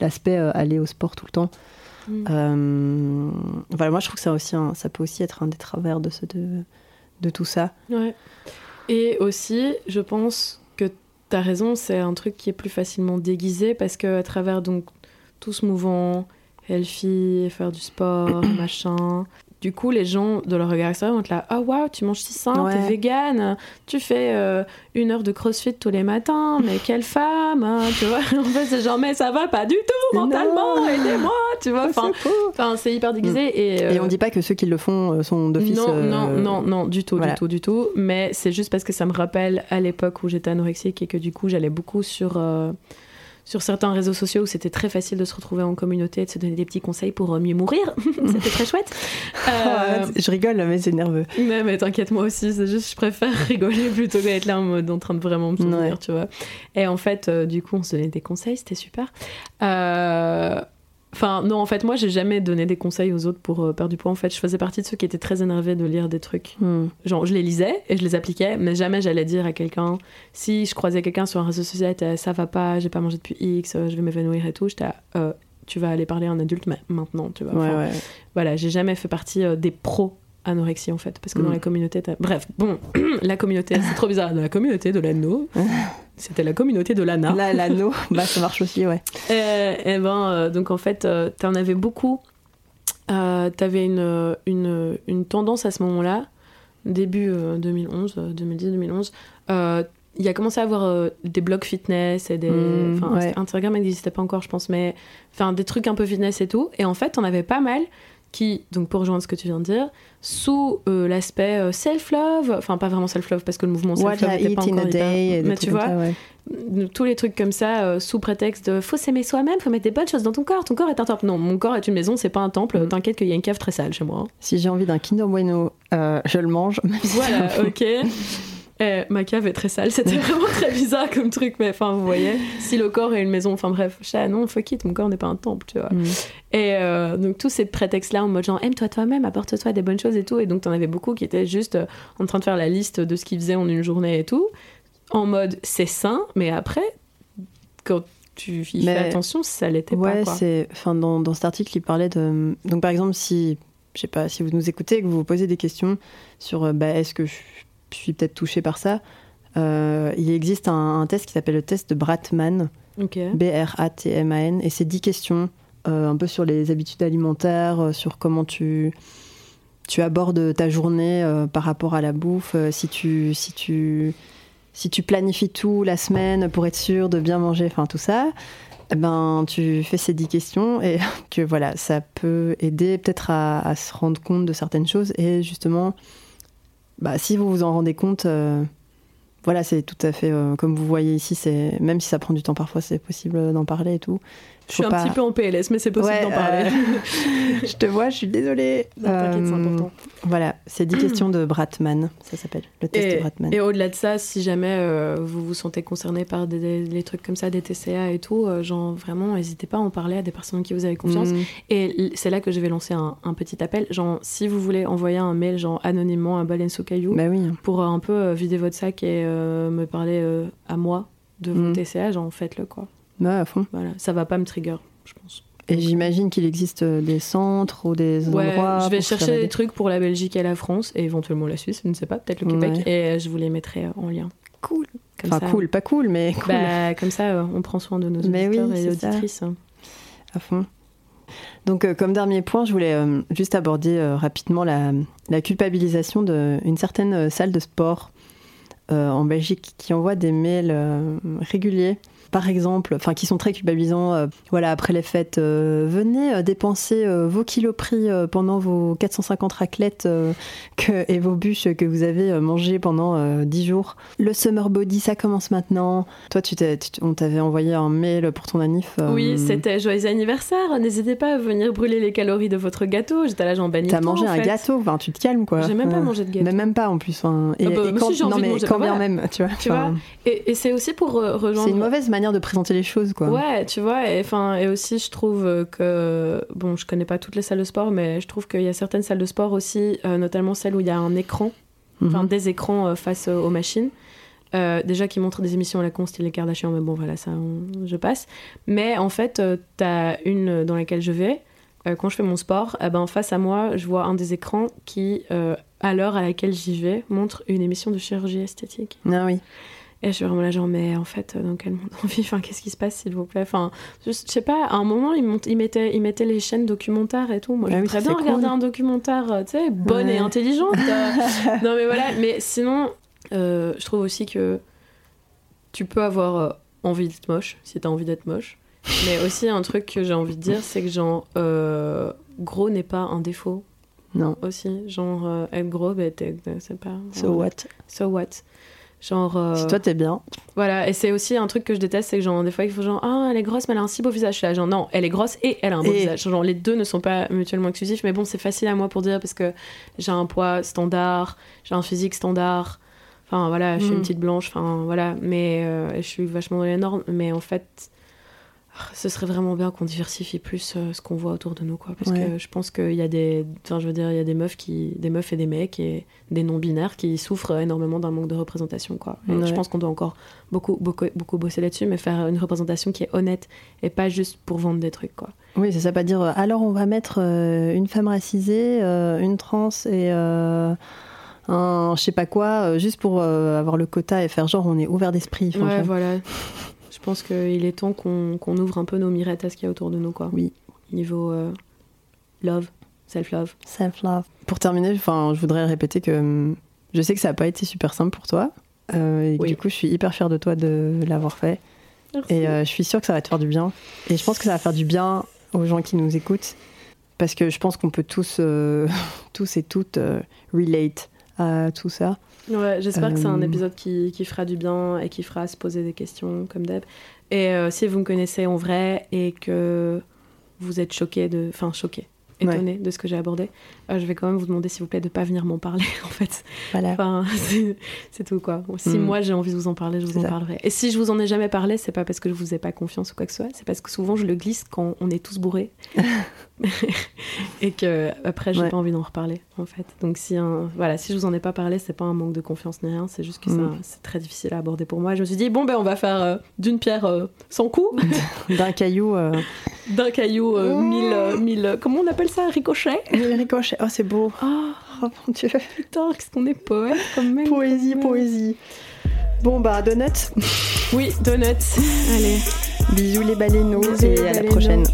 Speaker 1: l'aspect aller au sport tout le temps. Mm. Euh, voilà, moi je trouve que ça, aussi ça peut aussi être un des travers de, ce, de, de tout ça.
Speaker 2: Ouais. Et aussi, je pense que tu as raison, c'est un truc qui est plus facilement déguisé parce qu'à travers donc, tout ce mouvement, healthy, faire du sport, machin, du coup, les gens de leur regard extérieur vont être là Ah, oh, waouh, tu manges si sain, t'es vegan, tu fais euh, une heure de crossfit tous les matins, mais quelle femme hein, Tu vois, en fait, c'est genre, mais ça va pas du tout mentalement, aidez-moi, tu vois. Enfin, c'est hyper déguisé. Mm. Et,
Speaker 1: et, on dit pas que ceux qui le font euh, sont d'office.
Speaker 2: Non, non, euh, non, non, du tout, du tout, du tout. Mais c'est juste parce que ça me rappelle à l'époque où j'étais anorexique et que du coup, j'allais beaucoup sur sur certains réseaux sociaux où c'était très facile de se retrouver en communauté et de se donner des petits conseils pour euh, mieux mourir. c'était très chouette.
Speaker 1: Euh, je rigole, mais c'est nerveux.
Speaker 2: Mais, mais t'inquiète, moi aussi, c'est juste je préfère rigoler plutôt qu'être là en mode en train de vraiment me souvenir, tu vois. Et en fait, euh, du coup, on se donnait des conseils, c'était super. Euh, Enfin, non, en fait, moi, j'ai jamais donné des conseils aux autres pour euh, perdre du poids. En fait, je faisais partie de ceux qui étaient très énervés de lire des trucs. Hmm. Genre, je les lisais et je les appliquais, mais jamais j'allais dire à quelqu'un, si je croisais quelqu'un sur un réseau social, ça va pas, j'ai pas mangé depuis X, euh, je vais m'évanouir et tout, j'étais euh, tu vas aller parler à un adulte mais maintenant, tu vois. Voilà, j'ai jamais fait partie des pros anorexie en fait parce que dans mm. la communauté bref bon la communauté c'est trop bizarre. La communauté de l'anneau c'était la communauté de l'ANA
Speaker 1: l'anneau bah ça marche aussi ouais.
Speaker 2: Et, euh, et ben euh, donc en fait euh, t'en avais beaucoup. T'avais une, une, une, tendance à ce moment là début 2011 2010 2011 il y a commencé à avoir des blogs fitness et des mm, Instagram n'existait pas encore je pense mais enfin des trucs un peu fitness et tout. Et en fait on avait pas mal qui, donc pour rejoindre ce que tu viens de dire, sous euh, l'aspect euh, self-love, enfin pas vraiment self-love parce que le mouvement self-love n'était pas encore hyper... Mais tu vois, tous les trucs comme ça, euh, sous prétexte de faut s'aimer soi-même, faut mettre des bonnes choses dans ton corps, ton corps est un temple. Non, mon corps est une maison, c'est pas un temple, mm. t'inquiète qu'il y a une cave très sale chez moi. Hein.
Speaker 1: Si j'ai envie d'un Kinder Bueno, je le mange.
Speaker 2: Voilà, ok. Eh, ma cave est très sale, c'était vraiment très bizarre comme truc, mais enfin, vous voyez, si le corps est une maison, enfin bref, chat, non, fuck it, mon corps n'est pas un temple, tu vois. Mm. Et euh, donc, tous ces prétextes-là, en mode genre, aime-toi toi-même, apporte-toi des bonnes choses et tout, et donc, t'en avais beaucoup qui étaient juste euh, en train de faire la liste de ce qu'ils faisaient en une journée et tout, en mode, c'est sain, mais après, quand tu y fais attention, ça l'était
Speaker 1: ouais,
Speaker 2: pas. Ouais,
Speaker 1: c'est. Enfin, dans, dans cet article, il parlait de. Donc, par exemple, si. Je sais pas, si vous nous écoutez et que vous vous posez des questions sur euh, bah, est-ce que je suis peut-être touchée par ça. Euh, il existe un, test qui s'appelle le test de Bratman, B-R-A-T-M-A-N, et c'est 10 questions euh, un peu sur les habitudes alimentaires, euh, sur comment tu, tu abordes ta journée par rapport à la bouffe, si, tu, si, tu, si tu planifies tout la semaine pour être sûr de bien manger, enfin tout ça. Eh ben, tu fais ces 10 questions et que voilà, ça peut aider peut-être à, à se rendre compte de certaines choses et justement bah, si vous vous en rendez compte, euh, voilà, c'est tout à fait euh, comme vous voyez ici. C'est même si ça prend du temps parfois, c'est possible d'en parler et tout.
Speaker 2: Je suis un petit peu en PLS, mais c'est possible d'en parler.
Speaker 1: Euh, je te vois, je suis désolée.
Speaker 2: T'inquiète, c'est important.
Speaker 1: Voilà, c'est 10 questions de Bratman, ça s'appelle, le test
Speaker 2: et,
Speaker 1: de Bratman.
Speaker 2: Et au-delà de ça, si jamais vous vous sentez concerné par des, trucs comme ça, des TCA et tout, genre vraiment, n'hésitez pas à en parler à des personnes qui vous avez confiance. Mm. Et c'est là que je vais lancer un, petit appel. Genre, si vous voulez envoyer un mail, genre anonymement à Baleine Caillou,
Speaker 1: bah oui.
Speaker 2: pour un peu vider votre sac et me parler à moi de vos mm. TCA, genre faites-le quoi.
Speaker 1: Ouais, à fond.
Speaker 2: Voilà, ça va pas me trigger, je pense.
Speaker 1: Et j'imagine qu'il existe euh, des centres ou des
Speaker 2: endroits. je vais chercher des trucs pour la Belgique et la France et éventuellement la Suisse, je ne sais pas, peut-être le Québec, et je vous les mettrai euh, en lien.
Speaker 1: Cool. enfin, cool, pas cool, mais cool.
Speaker 2: Bah, comme ça, euh, on prend soin de nos auditeurs et auditrices.
Speaker 1: À fond. Donc, comme dernier point, je voulais juste aborder rapidement la, la culpabilisation d'une certaine salle de sport en Belgique qui envoie des mails réguliers par exemple, enfin qui sont très culpabilisants. Euh, voilà, après les fêtes, euh, venez euh, dépenser vos kilos pris pendant vos 450 raclettes que, et vos bûches que vous avez mangées pendant 10 jours. Le summer body, ça commence maintenant. Toi, tu on t'avait envoyé un mail pour ton anniv.
Speaker 2: Oui, c'était joyeux anniversaire. N'hésitez pas à venir brûler les calories de votre gâteau. J'étais là, j'en bannis.
Speaker 1: T'as mangé un gâteau, enfin, tu te calmes quoi.
Speaker 2: J'ai même pas mangé de gâteau.
Speaker 1: Mais même pas en plus. Et, ah bah, quand, non, mais quand bien même, tu vois.
Speaker 2: Tu vois et, et c'est aussi pour rejoindre.
Speaker 1: C'est une mauvaise manière de présenter les choses, quoi.
Speaker 2: Ouais, tu vois, et, enfin, et aussi, je trouve que, bon, je connais pas toutes les salles de sport, mais je trouve qu'il y a certaines salles de sport aussi, euh, notamment celles où il y a un écran, enfin, mhm. des écrans euh, face aux machines. Euh, déjà qui montrent des émissions à la con, style les Kardashians, mais bon, voilà, ça, je passe. Mais en fait, tu as une dans laquelle je vais, quand je fais mon sport, eh ben, face à moi, je vois un des écrans qui, à l'heure à laquelle j'y vais, montre une émission de chirurgie esthétique.
Speaker 1: Ah oui.
Speaker 2: Et je suis vraiment là, genre, mais en fait, dans quel monde on vit? Enfin, qu'est-ce qui se passe, s'il vous plaît? Enfin, je, sais pas, à un moment, ils, ils, mettaient, ils mettaient les chaînes documentaires et tout. Moi, ah j'aimerais bien regarder un documentaire, euh, tu sais, bonne et intelligente. non, mais voilà. Mais sinon, euh, je trouve aussi que tu peux avoir euh, envie d'être moche, si t'as envie d'être moche. Mais aussi, un truc que j'ai envie de dire, c'est que, genre, gros n'est pas un défaut.
Speaker 1: Non.
Speaker 2: Aussi, genre, être gros, bah, c'est pas.
Speaker 1: So what?
Speaker 2: So what? Genre. Euh,
Speaker 1: si toi t'es bien.
Speaker 2: Voilà, et c'est aussi un truc que je déteste, c'est que genre, des fois il faut genre, ah, elle est grosse, mais elle a un si beau visage. là, genre, non, elle est grosse et elle a un beau visage. Genre, les deux ne sont pas mutuellement exclusifs, mais bon, c'est facile à moi pour dire parce que j'ai un poids standard, j'ai un physique standard. Enfin, voilà, je suis une mm. petite blanche, enfin, voilà, mais euh, je suis vachement dans les normes, mais en fait, ce serait vraiment bien qu'on diversifie plus euh, ce qu'on voit autour de nous quoi. Parce que je pense qu'il y a des enfin je veux dire il y a des meufs qui des meufs et des mecs et des non binaires qui souffrent énormément d'un manque de représentation quoi. Je pense qu'on doit encore beaucoup beaucoup beaucoup bosser là-dessus mais faire une représentation qui est honnête et pas juste pour vendre des trucs quoi.
Speaker 1: Oui c'est ça pas dire euh, alors on va mettre euh, une femme racisée une trans et un je sais pas quoi juste pour avoir le quota et faire genre on est ouvert d'esprit
Speaker 2: ouais voilà je pense qu'il est temps qu'on ouvre un peu nos mirettes à ce qu'il y a autour de nous, quoi.
Speaker 1: Oui.
Speaker 2: Niveau euh, love, self-love.
Speaker 1: Self-love. Pour terminer, je voudrais répéter que hum, je sais que ça n'a pas été super simple pour toi. Euh, et du coup, je suis hyper fière de toi de l'avoir fait. Merci. Et euh, je suis sûre que ça va te faire du bien. Et je pense que ça va faire du bien aux gens qui nous écoutent. Parce que je pense qu'on peut tous, tous et toutes relate à tout ça.
Speaker 2: Ouais, j'espère que c'est un euh. épisode qui, qui, fera du bien et qui fera se poser des questions comme Deb. Et euh, si vous me connaissez en vrai et que vous êtes choqué de. Enfin, choqué, étonné de ce que j'ai abordé, euh, je vais quand même vous demander, s'il vous plaît, de ne pas venir m'en parler, en fait.
Speaker 1: Voilà.
Speaker 2: Enfin, c'est tout, quoi. Si mm. moi j'ai envie de vous en parler, je vous en parlerai. Et si je vous en ai jamais parlé, c'est pas parce que je vous ai pas confiance ou quoi que ce soit, c'est parce que souvent je le glisse quand on est tous bourrés. et que après j'ai pas envie d'en reparler en fait donc si voilà si je vous en ai pas parlé c'est pas un manque de confiance ni rien c'est juste que mm. c'est très difficile à aborder pour moi je me suis dit bon ben on va faire euh, d'une pierre euh, sans coup
Speaker 1: d'un caillou
Speaker 2: d'un caillou mille, mille comment on appelle ça? Ricochet?
Speaker 1: Mille ricochets oh c'est beau.
Speaker 2: Oh, oh, mon dieu. Putain, qu'est-ce qu'on est poète quand même.
Speaker 1: Poésie, poésie. Bon bah, donuts.
Speaker 2: Oui, donuts. Allez.
Speaker 1: Bisous les baleineaux et à la prochaine.